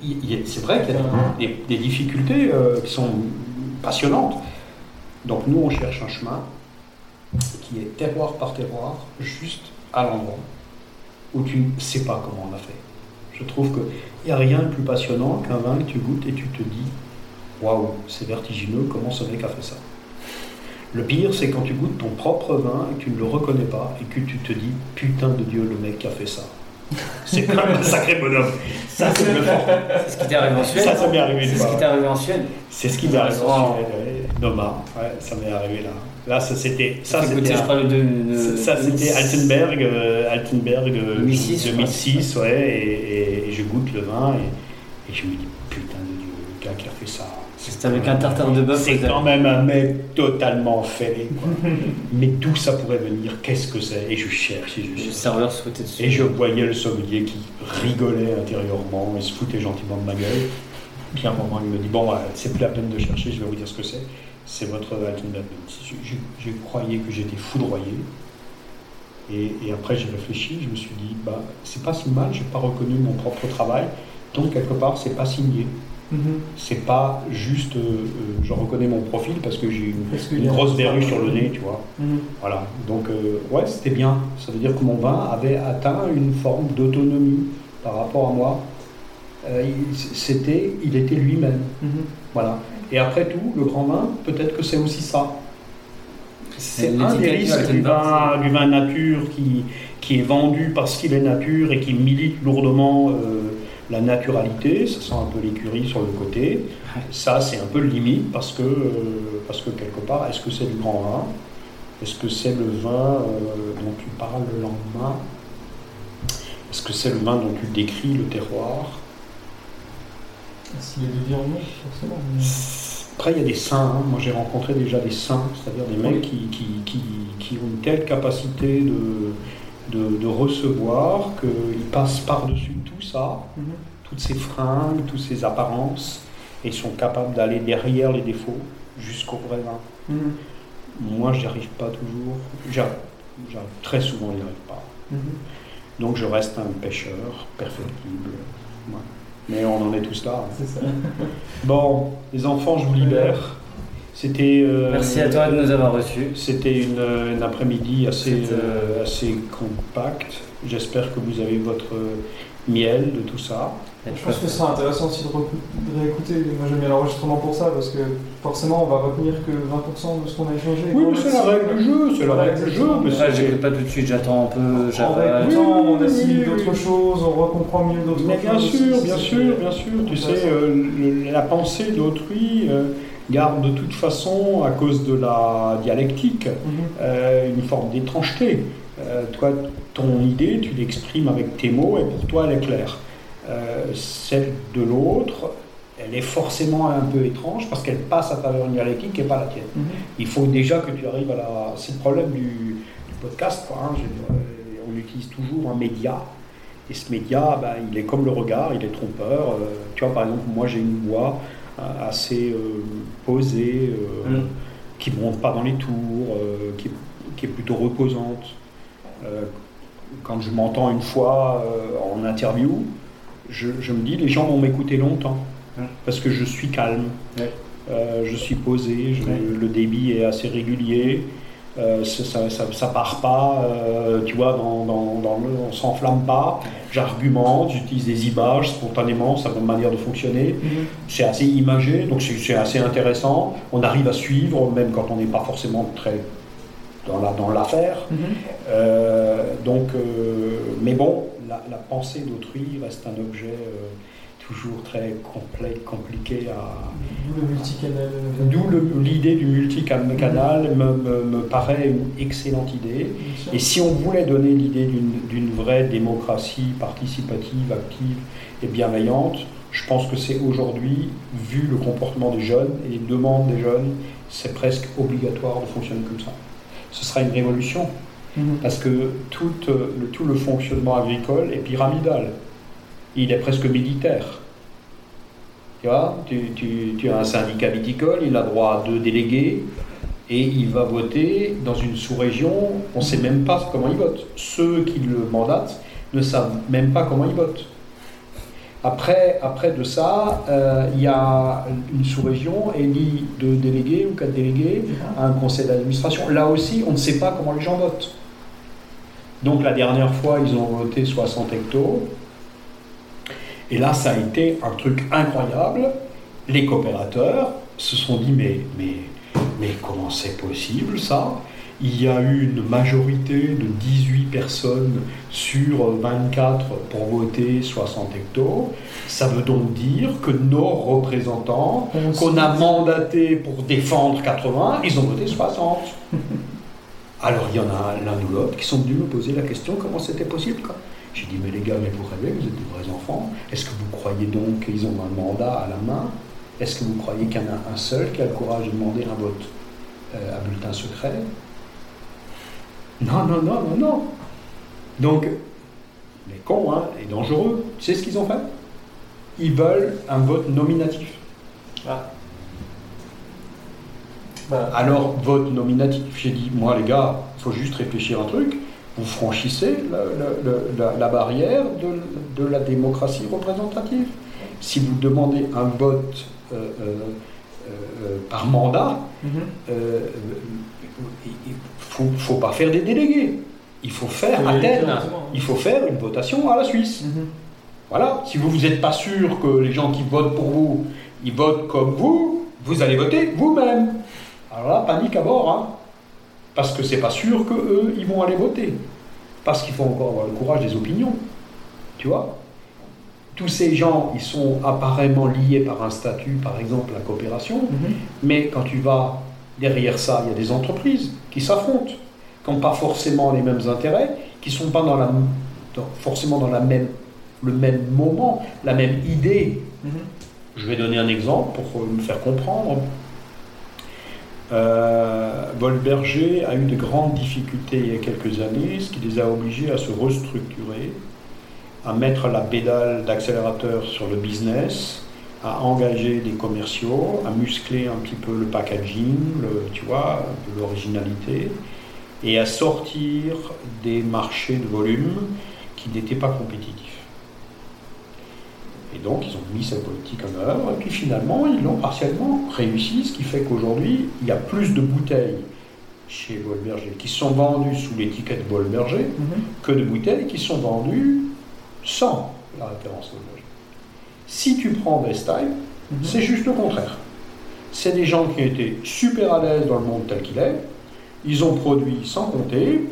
il y a- c'est vrai qu'il y a des, des- des difficultés euh, qui sont passionnantes. Donc nous, on cherche un chemin qui est terroir par terroir, juste à l'endroit où tu ne sais pas comment on a fait. Je trouve qu'il n'y a rien de plus passionnant qu'un vin que tu goûtes et tu te dis Waouh, c'est vertigineux, comment ce mec a fait ça? Le pire, c'est quand tu goûtes ton propre vin et que tu ne le reconnais pas et que tu te dis Putain de Dieu, le mec a fait ça. C'est quand même un sacré bonhomme. Ça, c'est ce qui t'est arrivé en Suède Ça, ça m'est arrivé C'est ce qui t'est arrivé en Suède C'est ce qui m'est arrivé en Suède, ouais. Noma, ouais, ça m'est arrivé là. Là, ça c'était. Ça, c'était je de. ça, c'était Altenberg, euh, Altenberg euh, 2006, 2006, ouais, et, je goûte le vin et, et je me dis putain de Dieu, le gars qui a fait ça. C'était avec un tartare de bœuf. C'est quand même un mec totalement fêlé. Mais d'où ça pourrait venir? Qu'est-ce que c'est? Et je cherche et je Le cherche. serveur se foutait dessus. Et je voyais le sommelier qui rigolait intérieurement, il se foutait gentiment de ma gueule. Puis à un moment, il me dit Bon, ouais, c'est plus la peine de chercher, je vais vous dire ce que c'est. C'est votre. Je, je, je croyais que j'étais foudroyé. Et, et après, j'ai réfléchi, je me suis dit Bah, c'est pas si mal, j'ai pas reconnu mon propre travail. Donc, quelque part, c'est pas signé. Mhm. C'est pas juste, euh, euh, je reconnais mon profil parce que j'ai une, grosse verrue sur le nez, tu vois. Mhm. Voilà, donc euh, ouais, c'était bien. Ça veut dire que mon vin avait atteint une forme d'autonomie par rapport à moi. Euh, il- c'était, il était lui-même. Mhm. Voilà. Et après tout, le grand vin, peut-être que c'est aussi ça. C'est un des du risques du vin, du vin nature qui, qui est vendu parce qu'il est nature et qui milite lourdement euh, la naturalité. Ça sent un peu l'écurie sur le côté. Ça, c'est un peu le limite parce que, euh, parce que quelque part, est-ce que c'est du grand vin? Est-ce que c'est le vin euh, dont tu parles le lendemain? Est-ce que c'est le vin dont tu décris le terroir? S'il y a forcément. Après, il y a des saints. hein. Moi, j'ai rencontré déjà des saints, c'est-à-dire des mecs qui, qui- qui- qui ont une telle capacité de, de, de recevoir qu'ils passent par-dessus tout ça, Mhm. toutes ces fringues, toutes ces apparences, et sont capables d'aller derrière les défauts jusqu'au vrai vin. Mhm. Moi, j'y arrive pas toujours. J'arrive, très souvent, j'y arrive pas. Mhm. Donc, je reste un pêcheur perfectible. Ouais. Mais on en est tous là. hein. Ça. Bon, les enfants, je vous libère. C'était. euh, Merci à toi de nous avoir reçus. C'était une, euh, une après-midi assez, euh, assez compacte. J'espère que vous avez votre miel de tout ça. Je pense que ce sera intéressant aussi de, réécouter. Moi j'aime bien l'enregistrement pour ça parce que forcément on va retenir que 20% de ce qu'on a échangé. Oui, mais c'est la règle du jeu, c'est la règle du jeu. Mais Ouais, c'est- j'écoute pas tout de suite, j'attends un peu, on Oui, assimile oui, oui. d'autres choses, on recomprend mieux d'autres Mais choses. bien sûr, bien c'est- sûr, bien sûr. Tu sais, euh, le- la pensée d'autrui euh, garde de toute façon, à cause de la dialectique, Mhm. euh, une forme d'étrangeté. Euh, toi, ton idée, tu l'exprimes avec tes mots et pour toi, elle est claire. Euh, celle de l'autre, elle est forcément un peu étrange parce qu'elle passe à travers une dialectique qui n'est pas la tienne. Mhm. Il faut déjà que tu arrives à la. C'est le problème du, du podcast. Quoi, hein. Je on utilise toujours un média. Et ce média, ben, il est comme le regard, il est trompeur. Euh, tu vois, par exemple, moi j'ai une voix assez euh, posée, euh, Mm. qui ne monte pas dans les tours, euh, qui, est- qui est plutôt reposante. Quand je m'entends une fois en interview, je, je me dis les gens vont m'écouter longtemps Mm. parce que je suis calme. Euh, je suis posé, je- Ouais. le débit est assez régulier, euh, ça, ça, ça- ça part pas, euh, tu vois, dans, dans, dans le, on s'enflamme pas, j'argumente, j'utilise des images spontanément, c'est ma manière de fonctionner, Mhm. c'est assez imagé, donc c'est assez intéressant, on arrive à suivre, même quand on n'est pas forcément très dans la- dans l'affaire, euh, donc, mais bon, la, la pensée d'autrui reste un objet toujours très complet, compliqué à, D'où le multicanal. D'où l'idée du multicanal me, me, me paraît une excellente idée. Et si on voulait donner l'idée d'une- vraie démocratie participative, active et bienveillante, je pense que c'est aujourd'hui, vu le comportement des jeunes et les demandes des jeunes, c'est presque obligatoire de fonctionner comme ça. Ce sera une révolution Mhm. parce que tout, euh, le, tout le fonctionnement agricole est pyramidal. Il est presque militaire. Tu vois, tu, tu- tu as un syndicat viticole, il a droit à deux délégués et il va voter dans une sous-région, on ne sait même pas comment il vote. Ceux qui le mandatent ne savent même pas comment ils votent. Après, après de ça, euh, il y a une sous-région élit deux délégués ou quatre délégués à un conseil d'administration. Là aussi, on ne sait pas comment les gens votent. Donc la dernière fois, ils ont voté 60 hectos. Et là, ça a été un truc incroyable. Les coopérateurs se sont dit, mais, mais, mais comment c'est possible ça? Il y a eu une majorité de 18 personnes sur 24 pour voter 60 hectos. Ça veut donc dire que nos représentants On qu'on a mandaté pour défendre 80, ils ont voté 60. Alors il y en a l'un ou l'autre qui sont venus me poser la question comment c'était possible. quoi? J'ai dit mais les gars, mais vous rêvez, vous êtes des vrais enfants? Est-ce que vous croyez donc qu'ils ont un mandat à la main? Est-ce que vous croyez qu'il y en a un seul qui a le courage de demander un vote euh, à bulletin secret? Non, non, non, non, non. Donc, les cons hein, et dangereux, tu sais ce qu'ils ont fait? Ils veulent un vote nominatif. Bah, Alors, vote nominatif, j'ai dit, moi les gars, il faut juste réfléchir un truc. Vous franchissez la, la- la- la barrière de, de la démocratie représentative. Si vous demandez un vote euh, euh, euh, par mandat, mhm. il ne faut, faut pas faire des délégués. Il faut faire Athènes. Il faut faire une votation à la Suisse. Mhm. Voilà, si vous n'êtes pas sûr que les gens qui votent pour vous, ils votent comme vous, vous allez voter vous-même. Alors là, panique à bord, hein, parce que c'est pas sûr que eux, ils vont aller voter. Parce qu'il faut encore avoir le courage des opinions. Tu vois? Tous ces gens, ils sont apparemment liés par un statut, par exemple la coopération, Mhm. mais quand tu vas derrière ça, il y a des entreprises qui s'affrontent, qui n'ont pas forcément les mêmes intérêts, qui ne sont pas dans la, dans- forcément dans la même, le même moment, la même idée. Mhm. Je vais donner un exemple pour me faire comprendre. Euh, Volberger a eu de grandes difficultés il y a quelques années, ce qui les a obligés à se restructurer, à mettre la pédale d'accélérateur sur le business, à engager des commerciaux, à muscler un petit peu le packaging, le- tu vois, l'originalité, et à sortir des marchés de volume qui n'étaient pas compétitifs. Et donc, ils ont mis cette politique en œuvre, et puis finalement, ils l'ont partiellement réussi, ce qui fait qu'aujourd'hui, il y a plus de bouteilles chez Bolberger qui sont vendues sous l'étiquette Bolberger Mhm. que de bouteilles qui sont vendues sans la référence Bolberger. Si tu prends Best-Time, Mhm. c'est juste le contraire. C'est des gens qui étaient super à l'aise dans le monde tel qu'il est, ils ont produit sans compter,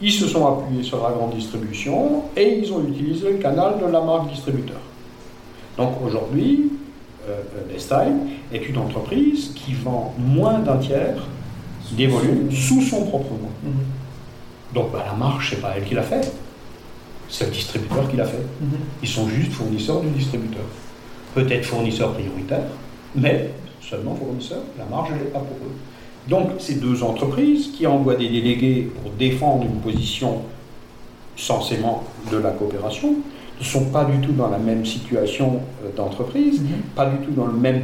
ils se sont appuyés sur la grande distribution et ils ont utilisé le canal de la marque distributeur. Donc aujourd'hui, euh, Best-Time est une entreprise qui vend moins d'un tiers des volumes sous son propre nom. Mhm. Donc bah, la marche, c'est pas elle qui l'a fait, c'est le distributeur qui l'a fait. Mhm. Ils sont juste fournisseurs du distributeur. Peut-être fournisseurs prioritaires, mais seulement fournisseurs. La marge, elle n'est pas pour eux. Donc, ces deux entreprises qui envoient des délégués pour défendre une position censément de la coopération ne sont pas du tout dans la même situation euh, d'entreprise, Mhm. pas du tout dans le même,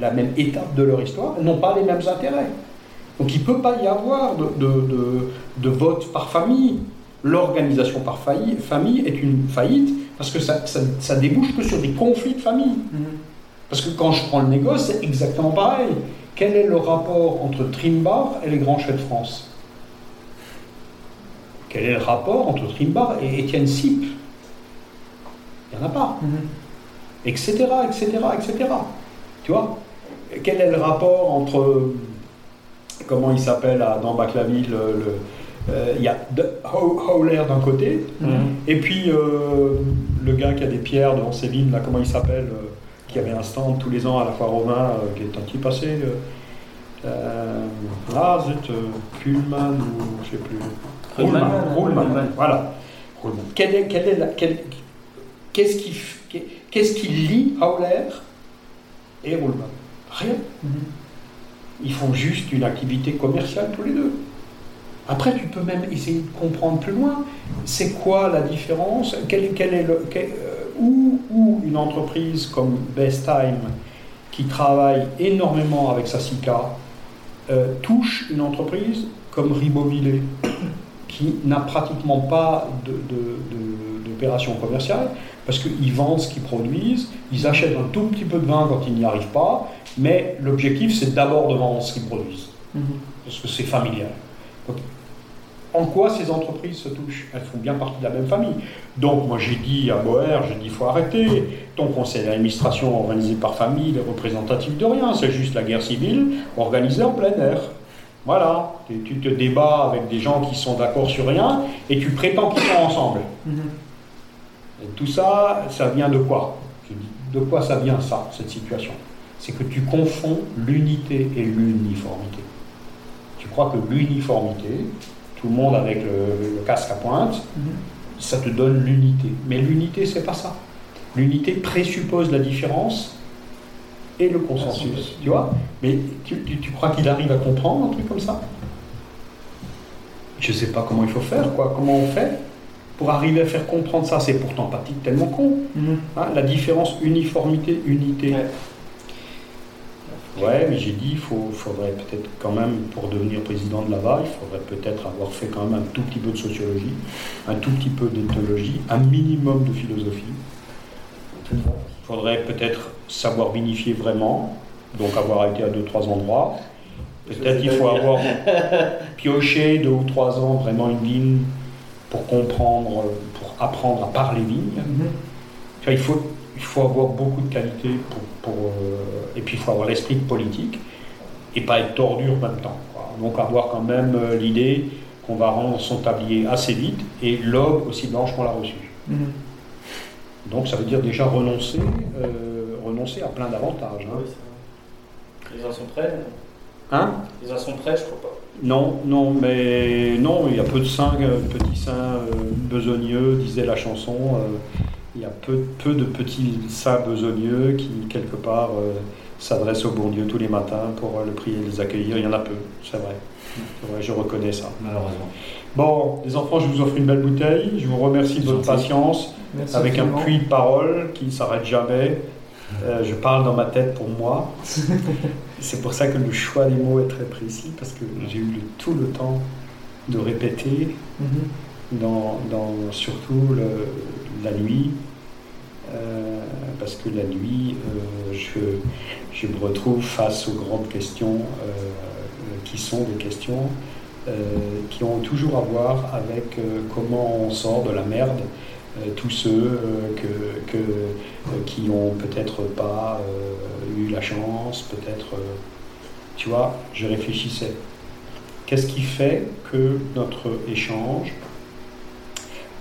la même étape de leur histoire, n'ont pas les mêmes intérêts. Donc il ne peut pas y avoir de, de- de- de vote par famille. L'organisation par famille est une faillite parce que ça, ça, ça débouche que sur des conflits de famille. Mhm. Parce que quand je prends le négoce, c'est exactement pareil. Quel est le rapport entre Trimbar et les grands chefs de France? Quel est le rapport entre Trimbar et Étienne Sip Il n'y en a pas etc., etc., etc. Tu vois? Quel est le rapport entre, comment il s'appelle à- dans Baclaville, le- euh, il y a Howler d'un côté, Mhm. et puis euh, le gars qui a des pierres devant ses vignes, là, comment il s'appelle, euh, qui avait un stand tous les ans à la foire euh, qui est un petit passé. ah zut, Kuhlmann ou je sais plus. Ruhlmann. voilà. Quelle est, quelle est la- quelle- qu'est-ce qui, qu'est-ce qui lie Howler et Ruhlmann Rien. Mhm. Ils font juste une activité commerciale tous les deux. Après, tu peux même essayer de comprendre plus loin. C'est quoi la différence? Quel est, quel est le, quel- euh, où, où une entreprise comme Best Time, qui travaille énormément avec sa SICA, euh, touche une entreprise comme Ribeauvillé, qui n'a pratiquement pas d'opération commerciale, parce qu'ils vendent ce qu'ils produisent, ils achètent un tout petit peu de vin quand ils n'y arrivent pas, mais l'objectif c'est d'abord de vendre ce qu'ils produisent, Mhm. parce que c'est familial. Donc, en quoi ces entreprises se touchent? Elles font bien partie de la même famille. Donc moi j'ai dit à Boer, j'ai dit il faut arrêter. Ton conseil d'administration organisé par famille, les représentatifs de rien, c'est juste la guerre civile organisée en plein air. Voilà, tu, tu te débats avec des gens qui sont d'accord sur rien et tu prétends qu'ils sont ensemble. Mhm. Et tout ça, ça vient de quoi? Je dis, de quoi ça vient ça, cette situation? C'est que tu confonds l'unité et l'uniformité. Tu crois que l'uniformité, tout le monde avec le, le casque à pointe, Mhm. ça te donne l'unité. Mais l'unité, c'est pas ça. L'unité présuppose la différence et le consensus. Tu vois? Mais tu, tu- tu crois qu'il arrive à comprendre un truc comme ça? Je sais pas comment il faut faire, quoi. Comment on fait? Pour arriver à faire comprendre ça C'est pourtant pas tellement con. Mhm. hein, la différence uniformité-unité. Ouais. Ouais, mais j'ai dit, il faudrait peut-être quand même, pour devenir président de Laval, il faudrait peut-être avoir fait quand même un tout petit peu de sociologie, un tout petit peu d'ethnologie, un minimum de philosophie. Il faudrait peut-être savoir vinifier vraiment, donc avoir été à deux, trois endroits. Peut-être il faut avoir pioché deux ou trois ans vraiment une vigne pour comprendre, pour apprendre à parler vigne. Tu vois, il, faut, il faut avoir beaucoup de qualité pour, pour, euh, et puis il faut avoir l'esprit politique et pas être tordu en même temps. quoi. Donc avoir quand même euh, l'idée qu'on va rendre son tablier assez vite et l'aube aussi blanche qu'on l'a reçue. Mhm. Donc ça veut dire déjà renoncer, euh, renoncer à plein d'avantages. hein. Les gens sont prêts Hein? Les uns sont prêts, je crois pas. Non, non, mais non, il y a peu de saints, euh, petits saints euh, besogneux, disait la chanson. euh, il y a peu, peu de petits saints besogneux qui, quelque part, euh, s'adressent au bon Dieu tous les matins pour le prier et les accueillir. Il y en a peu, c'est vrai. Je reconnais ça. Malheureusement. Bon, les enfants, je vous offre une belle bouteille. Je vous remercie de votre patience. Merci avec un puits de parole qui ne s'arrête jamais. Je parle dans ma tête pour moi. C'est pour ça que le choix des mots est très précis, parce que j'ai eu le- tout le temps de répéter, Mhm. dans, dans- surtout le- la nuit, euh, parce que la nuit, euh, je, je me retrouve face aux grandes questions euh, qui sont des questions qui ont toujours à voir avec comment on sort de la merde. Euh, tous ceux euh, que, que, euh, qui ont peut-être pas eu la chance, peut-être, tu vois, je réfléchissais. Qu'est-ce qui fait que notre échange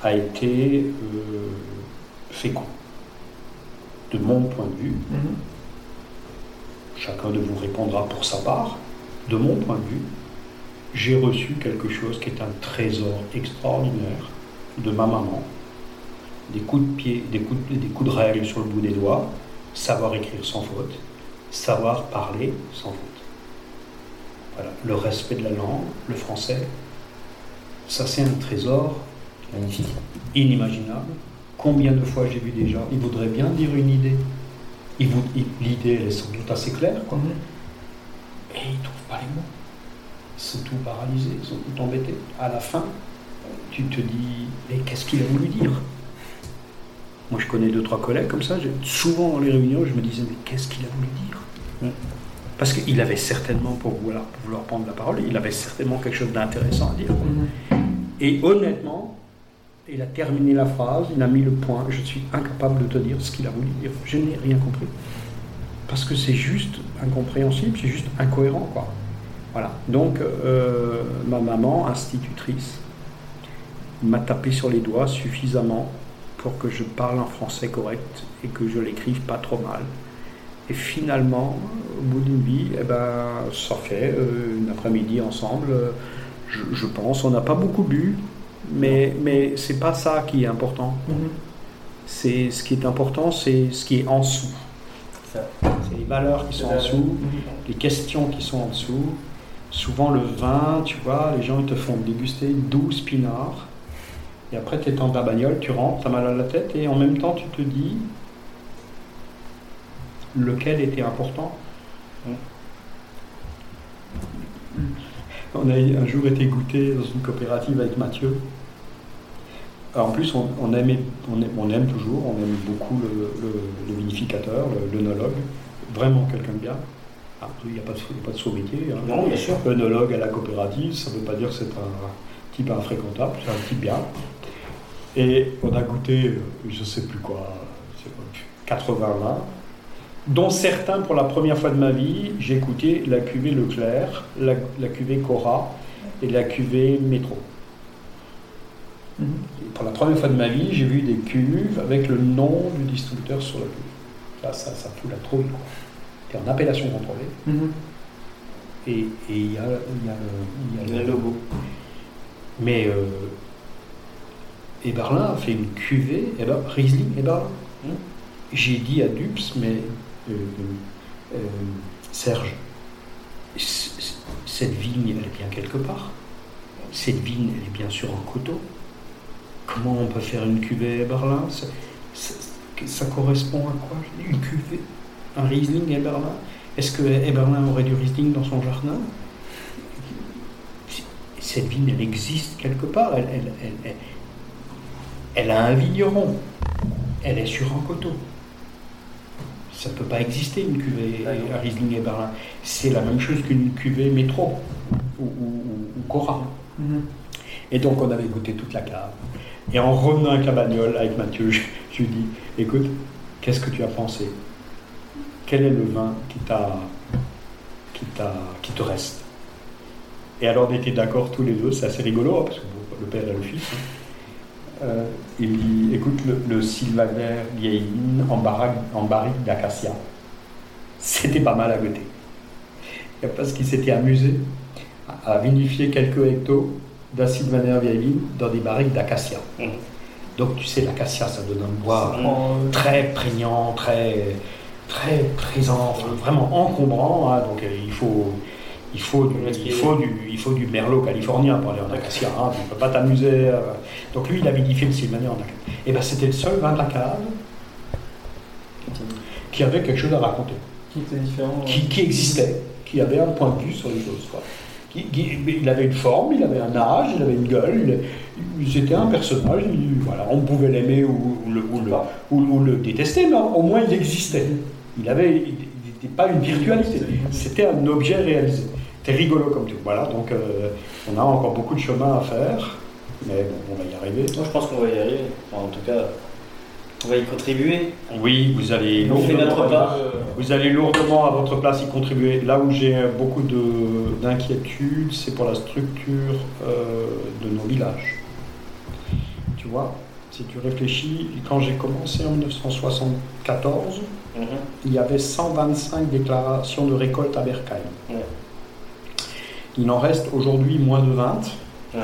a été euh, fécond? De mon point de vue, Mhm. chacun de vous répondra pour sa part. De mon point de vue, j'ai reçu quelque chose qui est un trésor extraordinaire de ma maman. Des coups de pied, des coups de, des coups de règle sur le bout des doigts, savoir écrire sans faute, savoir parler sans faute. Voilà, le respect de la langue, le français, ça c'est un trésor Magnifique. inimaginable. Combien de fois j'ai vu des gens, ils voudraient bien dire une idée. L'idée, elle est sans doute assez claire, quoi. Mhm. Et ils ne trouvent pas les mots. Ils sont tout paralysés, ils sont tout embêtés. À la fin, tu te dis, mais qu'est-ce qu'il a voulu dire? Moi, je connais deux, trois collègues comme ça. Souvent dans les réunions, je me disais, mais qu'est-ce qu'il a voulu dire? Mm. Parce qu'il avait certainement, pour vouloir, pour vouloir prendre la parole, il avait certainement quelque chose d'intéressant à dire. Mhm. Et honnêtement, il a terminé la phrase, il a mis le point. Je suis incapable de te dire ce qu'il a voulu dire. Je n'ai rien compris. Parce que c'est juste incompréhensible, c'est juste incohérent, quoi. Voilà. Donc, euh, ma maman, institutrice, m'a tapé sur les doigts suffisamment pour que je parle un français correct et que je l'écrive pas trop mal. Et finalement, au bout d'une vie, eh ben, ça fait euh, une après-midi ensemble. euh, je, je pense, on n'a pas beaucoup bu, mais, mais c'est pas ça qui est important. Mhm. C'est ce qui est important, c'est ce qui est en dessous. C'est les valeurs qui sont en dessous, les questions qui sont en dessous. Souvent le vin, tu vois, les gens ils te font déguster 12 pinards. Et après tu es dans ta bagnole, tu rentres, tu as mal à la tête et en même temps tu te dis lequel était important. On a un jour été goûté dans une coopérative avec Mathieu. Alors, en plus, on, on aimait, on, aime, on aime toujours, on aime beaucoup le, le- le vinificateur, l'œnologue, vraiment quelqu'un de bien. Ah, il n'y a pas de, pas sous-métier. hein. Non, bien sûr. Œnologue à la coopérative, ça ne veut pas dire que c'est un type infréquentable, c'est un type bien. Et on a goûté, euh, je ne sais plus quoi, c'est quoi, 80 vins, dont certains, pour la première fois de ma vie, j'ai goûté la cuvée Leclerc, la, la cuvée Cora et la cuvée Métro. Mhm. Pour la première fois de ma vie, j'ai vu des cuves avec le nom du distributeur sur la cuve. Là, ça, ça fout la trouille. quoi. C'est en appellation contrôlée. Et y y il y a Le logo. Mais euh, Eberlin a fait une cuvée, Eber, Riesling Eberlin. Hmm. J'ai dit à Dups, mais euh, euh, Serge, cette vigne, elle est bien quelque part. Cette vigne, elle est bien sur un coteau. Comment on peut faire une cuvée Eberlin? Ça, ça- ça correspond à quoi? Une cuvée? Un Riesling Eberlin? Est-ce que Eberlin aurait du Riesling dans son jardin? Cette vigne, elle existe quelque part. Elle, elle, elle, elle- elle a un vigneron. Elle est sur un coteau. Ça ne peut pas exister une cuvée D'accord. à Riesling et Berlin. C'est la même chose qu'une cuvée métro ou, ou, ou- ou Cora. Mhm. Et donc on avait goûté toute la cave. Et en revenant avec la bagnole, avec Mathieu, je, je lui dis, écoute, qu'est-ce que tu as pensé? Quel est le vin qui qui, t'a- qui te reste? Et alors on était d'accord tous les deux, c'est assez rigolo, hein, parce que bon, le père et le fils. hein. Euh, il me dit, écoute, le, le Sylvaner vieilline en, baraque- en barrique d'acacia, c'était pas mal à goûter. parce qu'il s'était amusé à à vinifier quelques hectos vanillin vieille vigne dans des barriques d'acacia. Mhm. Donc tu sais, l'acacia, ça donne un bois En- très prégnant, très, très présent, vraiment encombrant. hein. donc euh, il faut, il, faut du, il, faut du, il faut du merlot californien pour aller en acacia. hein. tu ne peux pas t'amuser. euh. Donc lui, il a vinifié le Sylvaner en acacia. Et ben c'était le seul vin de la cave qui avait quelque chose à raconter, Qui était différent. qui, qui existait, qui avait un point de vue sur les choses. quoi. Qui- qui- il avait une forme, il avait un âge, il avait une gueule, c'était un personnage, il- voilà, on pouvait l'aimer ou, ou le, ou le- ou- ou le détester, mais au moins il existait. Il avait, il n'était pas une virtualité, c'était un objet réalisé. C'était rigolo comme tout. Voilà, donc euh, on a encore beaucoup de chemin à faire, mais bon, on va y arriver. Moi, je pense qu'on va y arriver. Enfin, en tout cas, on va y contribuer. Oui, vous allez On lourdement- notre part. Vous allez lourdement à votre place y contribuer. Là où j'ai beaucoup de- d'inquiétudes, c'est pour la structure euh, de nos villages. Tu vois, si tu réfléchis, quand j'ai commencé en 1974, Mhm. il y avait 125 déclarations de récolte à Berkheim. Ouais. Il en reste aujourd'hui moins de 20. Ouais.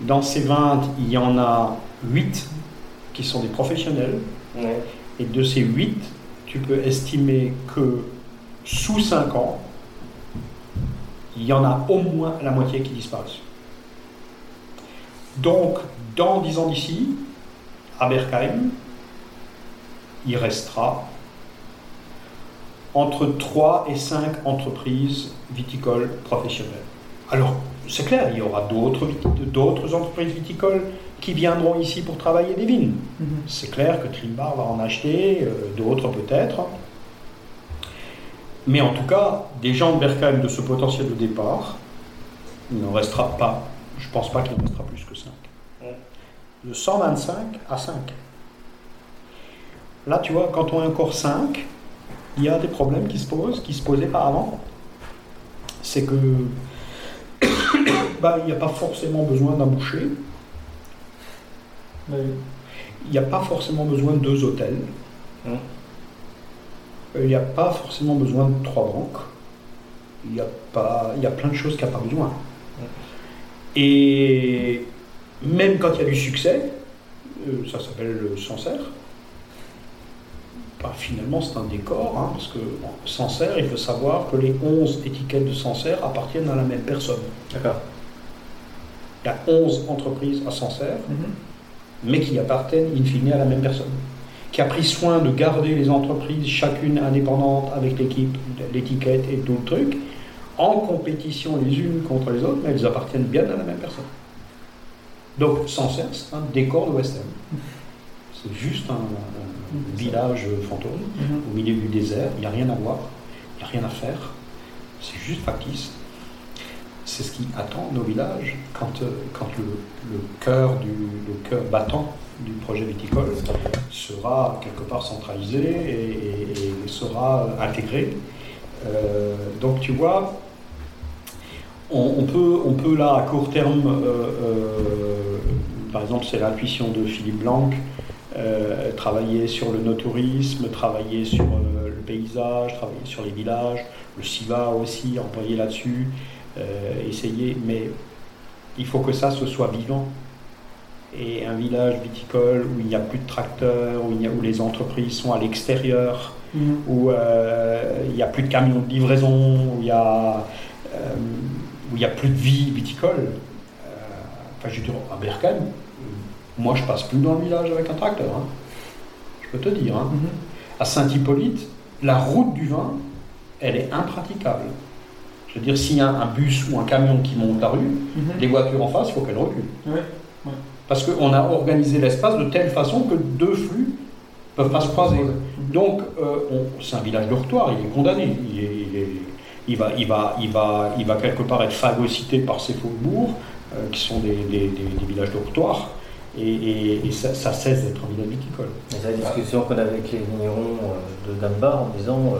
Dans ces 20, il y en a 8 qui sont des professionnels. Ouais. Et de ces 8, tu peux estimer que sous 5 ans, il y en a au moins la moitié qui disparaissent. Donc, dans 10 ans d'ici, à Berkheim, il restera entre 3 et 5 entreprises viticoles professionnelles. Alors, c'est clair, il y aura d'autres entreprises viticoles qui viendront ici pour travailler des vignes. mhm. C'est clair que Trimbar va en acheter, euh, d'autres peut-être. Mais en tout cas, des gens de Berkheim de ce potentiel de départ, il n'en restera pas. Je ne pense pas qu'il en restera plus que 5. Ouais. De 125 à 5. Là, tu vois, quand on est encore 5, il y a des problèmes qui se posent, qui se posaient pas avant. C'est que bah, il n'y a pas forcément besoin d'un boucher. Ouais. Il n'y a pas forcément besoin de deux hôtels. Mhm. Euh, Il n'y a pas forcément besoin de trois banques. Il y a, pas, il y a plein de choses qu'il n'y a pas besoin. Et même quand il y a du succès, euh, ça s'appelle le Sancerre, bah, finalement c'est un décor, hein, parce que bon, Sancerre, il faut savoir que les 11 étiquettes de Sancerre appartiennent à la même personne. D'accord. Il y a 11 entreprises à Sancerre, Mhm. mais qui appartiennent in fine à la même personne, qui a pris soin de garder les entreprises chacune indépendante avec l'équipe, l'étiquette et tout le truc, en compétition les unes contre les autres, mais elles appartiennent bien à la même personne. Donc Sancerre, c'est un décor de West End. C'est juste un village fantôme Mhm. au milieu du désert, il n'y a rien à voir, il n'y a rien à faire, c'est juste factice. C'est ce qui attend nos villages quand, euh, quand le, le cœur du le cœur battant du projet viticole sera quelque part centralisé et, et- et sera intégré. Euh, donc tu vois, on, on peut, on peut là à court terme, euh, euh, par exemple c'est l'intuition de Philippe Blanc, euh, travailler sur le no-tourisme, travailler sur euh, le paysage, travailler sur les villages, le SIVA aussi, employer là-dessus, euh, essayer, mais il faut que ça ce soit vivant. Et un village viticole où il n'y a plus de tracteurs, où, il y a- où les entreprises sont à l'extérieur, Mhm. où il n'y a plus de camions de livraison, où il n'y a, plus de vie viticole. Enfin, je dire, à Berkheim, moi je passe plus dans le village avec un tracteur. hein. Je peux te dire. hein. Mhm. À Saint-Hippolyte, la route du vin, elle est impraticable. Je veux dire, s'il y a un bus ou un camion qui monte la rue, Mhm. les voitures en face, il faut qu'elles reculent. Parce qu'on a organisé l'espace de telle façon que deux flux ne peuvent pas se croiser. Donc, euh, c'est un village dortoir, il est condamné. Il, est- il est- il va, il, va, il, va, il va quelque part être phagocyté par ces faubourgs, euh, qui sont des, des- des- des villages dortoirs, et, et- et ça, ça cesse d'être un village viticole. Et C'est la discussion qu'on avait avec les vignerons euh, de Dambar en disant euh,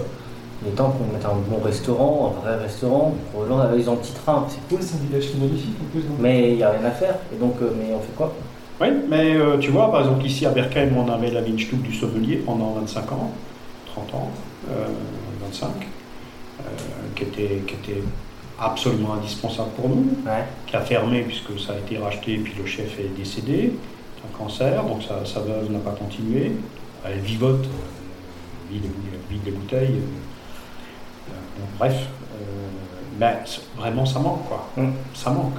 il est temps qu'on mette un bon restaurant, un vrai restaurant, pour les gens avec ils ont un petit train, c'est cool, C'est un village qui est magnifique en plus. non mais il n'y a rien à faire. Et donc, euh, mais on fait quoi? Oui, mais euh, tu vois, par exemple, ici à Berkheim, on avait la Weinstube du Sauvelier pendant 25 ans, 30 ans, euh, 25. Euh, qui était, qui était absolument indispensable pour nous, Ouais. qui a fermé puisque ça a été racheté, puis le chef est décédé d'un cancer, donc sa, sa veuve n'a pas continué. Elle vivote, euh, vide, les, bou- vide les bouteilles. euh, euh, bon, bref, euh, c'est- vraiment ça manque quoi. Mm. Ça manque.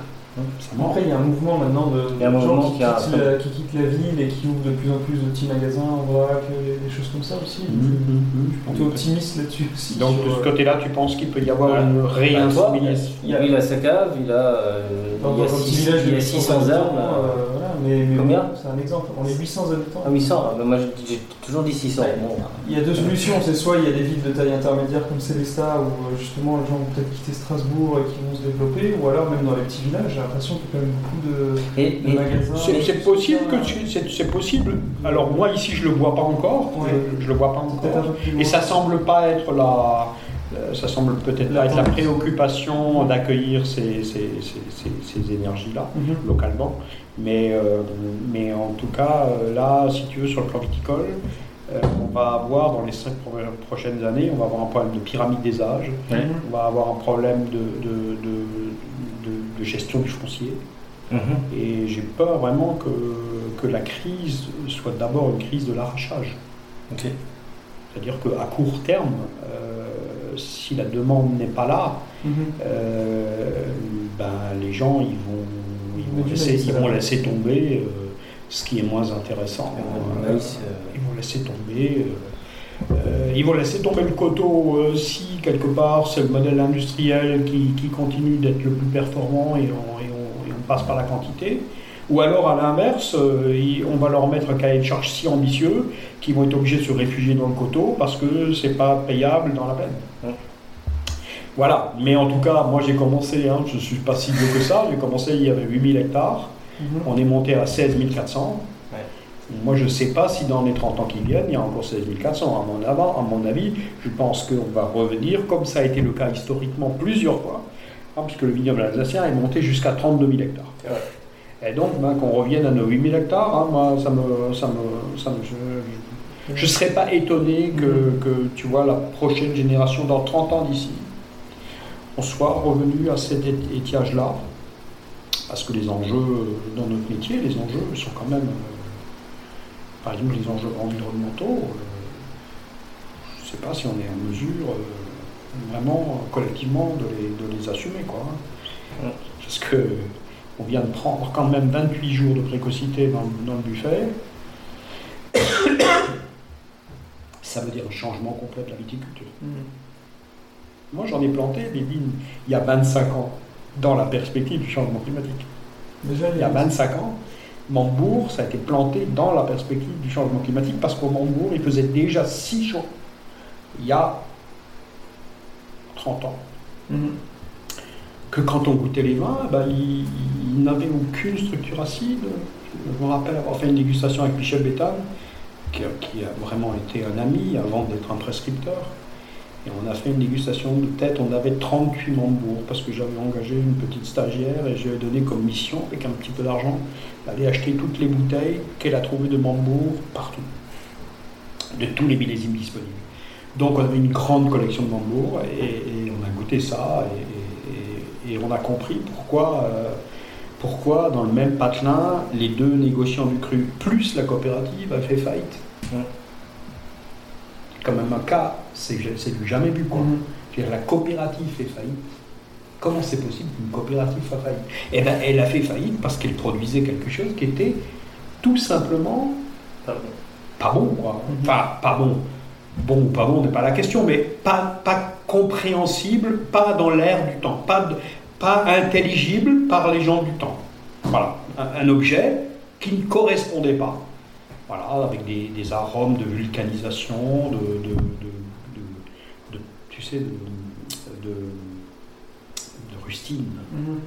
Après, il y a un mouvement maintenant de, gens mouvement qui, qui a- la, qui quittent la ville et qui ouvrent de plus en plus de petits magasins vrac, et des choses comme ça aussi. Mm, mm, mm. Je suis plutôt optimiste là-dessus aussi. Donc sur, de ce euh, côté-là, tu penses qu'il peut y avoir Ouais. une Bah, toi, réinstabilisation il a, sa cave, il a, euh, dans il y a un petit six- village de il y a 800 600 habitants, arbres. euh, voilà, mais, mais Combien bon, C'est un exemple. On est 800 habitants. Ah 800, ah, bah, moi j'ai toujours dit 600. Ouais. Bon, Il y a deux solutions, c'est soit il y a des villes de taille intermédiaire comme Célestat où euh, justement les gens vont peut-être quitter Strasbourg et qui vont se développer, ou alors même dans les petits villages, j'ai l'impression qu'il y a quand même beaucoup de, Et, de et- magasins. C'est possible que tu- c'est possible. Alors moi ici je le vois pas encore, Ouais. je, je le vois pas encore. Et ça semble pas être la, ça semble peut-être pas être la préoccupation d'accueillir ces, ces, ces, ces- ces énergies-là Mhm. localement. Mais, euh, mais en tout cas, euh, là, si tu veux, sur le plan viticole, euh, on va avoir dans les cinq pro- prochaines années, on va avoir un problème de pyramide des âges, on va avoir un problème de, de, de- de- de gestion du foncier. Mhm. Et j'ai peur vraiment que, que la crise soit d'abord une crise de l'arrachage. C'est-à-dire qu'à court terme, euh, si la demande n'est pas là, Mhm. euh, ben, les gens ils vont, ils vont, laisser, ils vont laisser tomber euh, ce qui est moins intéressant. Euh, maïs, euh. Ils vont laisser tomber. euh, ils vont laisser tomber le coteau si quelque part c'est le modèle industriel qui, qui continue d'être le plus performant et on, et on- et on passe par la quantité. Ou alors à l'inverse, euh, on va leur mettre un cahier de charge si ambitieux qu'ils vont être obligés de se réfugier dans le coteau parce que c'est pas payable dans la peine. Voilà, mais en tout cas, moi j'ai commencé, hein, je ne suis pas si vieux que ça, j'ai commencé, il y avait 8000 hectares, Mhm. on est monté à 16 400. Ouais. Moi je ne sais pas si dans les 30 ans qui viennent, il y a encore 16 400. À mon, avant, à mon avis, je pense qu'on va revenir, comme ça a été le cas historiquement plusieurs fois, hein, puisque le vignoble alsacien est monté jusqu'à 32 000 hectares. Et donc, ben, qu'on revienne à nos 8000 hectares, hein, moi, ça me, ça me, ça me- je- je ne serais pas étonné que, que, tu vois, la prochaine génération, dans 30 ans d'ici, on soit revenu à cet étiage-là, parce que les enjeux euh, dans notre métier, les enjeux sont quand même, euh, par exemple, les enjeux environnementaux, euh, je ne sais pas si on est en mesure euh, vraiment collectivement de les, de les assumer, quoi. hein. Parce que on vient de prendre quand même 28 jours de précocité dans, dans le buffet. Ça veut dire un changement complet de la viticulture. Mhm. Moi, j'en ai planté des vignes il y a 25 ans, dans la perspective du changement climatique. Déjà, Il y a 25 ans, Mambourg, ça a été planté dans la perspective du changement climatique parce qu'au Mambourg, il faisait déjà si chaud il y a 30 ans Mhm. Que quand on goûtait les vins, ils, ils n'avaient aucune structure acide. Je me rappelle avoir fait une dégustation avec Michel Béthane, qui, a- vraiment été un ami avant d'être un prescripteur. Et on a fait une dégustation de tête, on avait 38 Mambourg, parce que j'avais engagé une petite stagiaire et je lui ai donné comme mission, avec un petit peu d'argent, d'aller acheter toutes les bouteilles qu'elle a trouvées de Mambourg partout, de tous les millésimes disponibles. Donc on avait une grande collection de Mambourg et, et on a goûté ça et- on a compris pourquoi, euh, pourquoi dans le même patelin, les deux négociants du cru plus la coopérative a fait faillite. Ouais. Quand même un cas, c'est c'est du jamais vu quoi. Mhm. Dire, la coopérative fait faillite. Comment c'est possible qu'une coopérative fasse faillite? Eh bien, elle a fait faillite parce qu'elle produisait quelque chose qui était tout simplement Pardon. pas bon, quoi. Enfin, pas bon. Bon ou pas bon n'est pas la question, mais pas, pas compréhensible, pas dans l'air du temps, pas, pas intelligible par les gens du temps. Voilà, un, un objet qui ne correspondait pas. Voilà, avec des, des arômes de vulcanisation, de, de, de- de- tu sais, de, de, de rustine Mhm.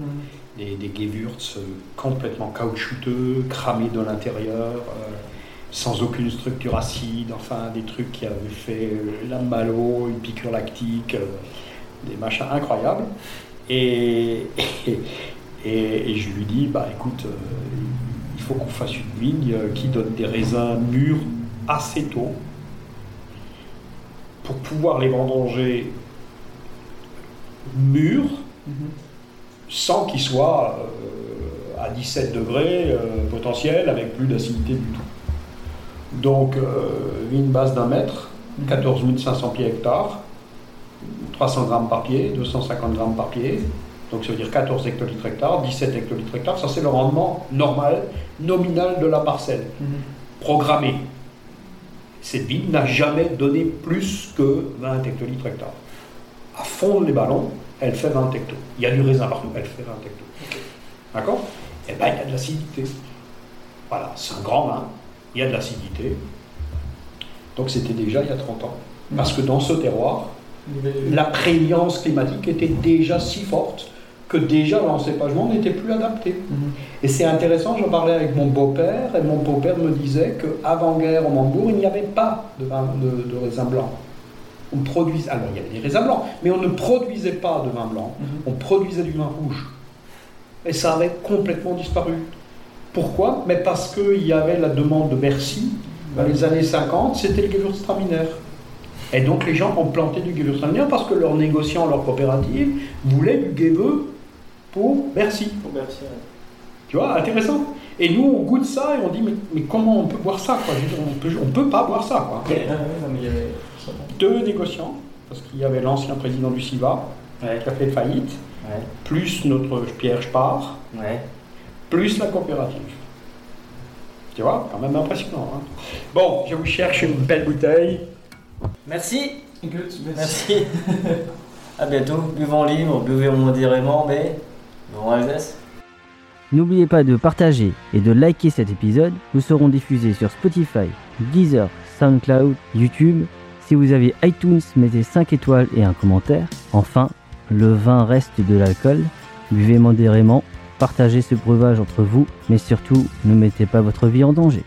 des, des Gewürz complètement caoutchouteux, cramés de l'intérieur, euh, sans aucune structure acide, enfin des trucs qui avaient fait euh, la malo, une piqûre lactique, euh, des machins incroyables. Et, et, et- et je lui dis, bah écoute, euh, il faut qu'on fasse une vigne euh, qui donne des raisins mûrs assez tôt pour pouvoir les vendanger mûr Mhm. sans qu'il soit euh, à 17 degrés euh, potentiel avec plus d'acidité du tout. Donc euh, une base d'un mètre, 14 500 pieds hectares, 300 grammes par pied, 250 grammes par pied, donc ça veut dire 14 hectolitres hectares, 17 hectolitres hectares, ça c'est le rendement normal, nominal de la parcelle, Mhm. programmé. Cette vigne n'a jamais donné plus que 20 hectolitres hectares. À fond les ballons, elle fait 20 hectos. Il y a du raisin partout, elle fait 20 hectos. D'accord? Eh bien, il y a de l'acidité. Voilà, c'est un grand vin, il y a de l'acidité. Donc c'était déjà il y a 30 ans. Parce que dans ce terroir, la prégnance climatique était déjà si forte que déjà l'encépagement n'était plus adapté. Mhm. Et c'est intéressant, j'en parlais avec mon beau-père, et mon beau-père me disait qu'avant-guerre au Mambourg, il n'y avait pas de, vin, de, de raisin blanc. On produisait, alors il y avait des raisins blancs, mais on ne produisait pas de vin blanc, Mhm. on produisait du vin rouge. Et ça avait complètement disparu. Pourquoi? Mais parce qu'il y avait la demande de Bercy, dans les années 50, c'était le Gewürztraminer. Et donc les gens ont planté du Gewürztraminer parce que leurs négociants, leurs coopératives voulaient du Geweux pour Bercy. Pour Bercy, ouais. Tu vois, intéressant. Et nous, on goûte ça et on dit, mais, mais comment on peut boire ça quoi? Dire, On peut, on peut pas boire ça. Quoi. Ouais, avait. Deux négociants, parce qu'il y avait l'ancien président du CIVA qui a fait faillite, plus notre Pierre Spar, plus la coopérative. Tu vois, quand même impressionnant. hein. bon, je vous cherche une belle bouteille. Merci, Good, merci. à bientôt. Buvons libre, buvez modérément, mais bon Alsace. N'oubliez pas de partager et de liker cet épisode. Nous serons diffusés sur Spotify, Deezer, SoundCloud, YouTube. Si vous avez iTunes, mettez 5 étoiles et un commentaire. Enfin, le vin reste de l'alcool. Buvez modérément, partagez ce breuvage entre vous, mais surtout, ne mettez pas votre vie en danger.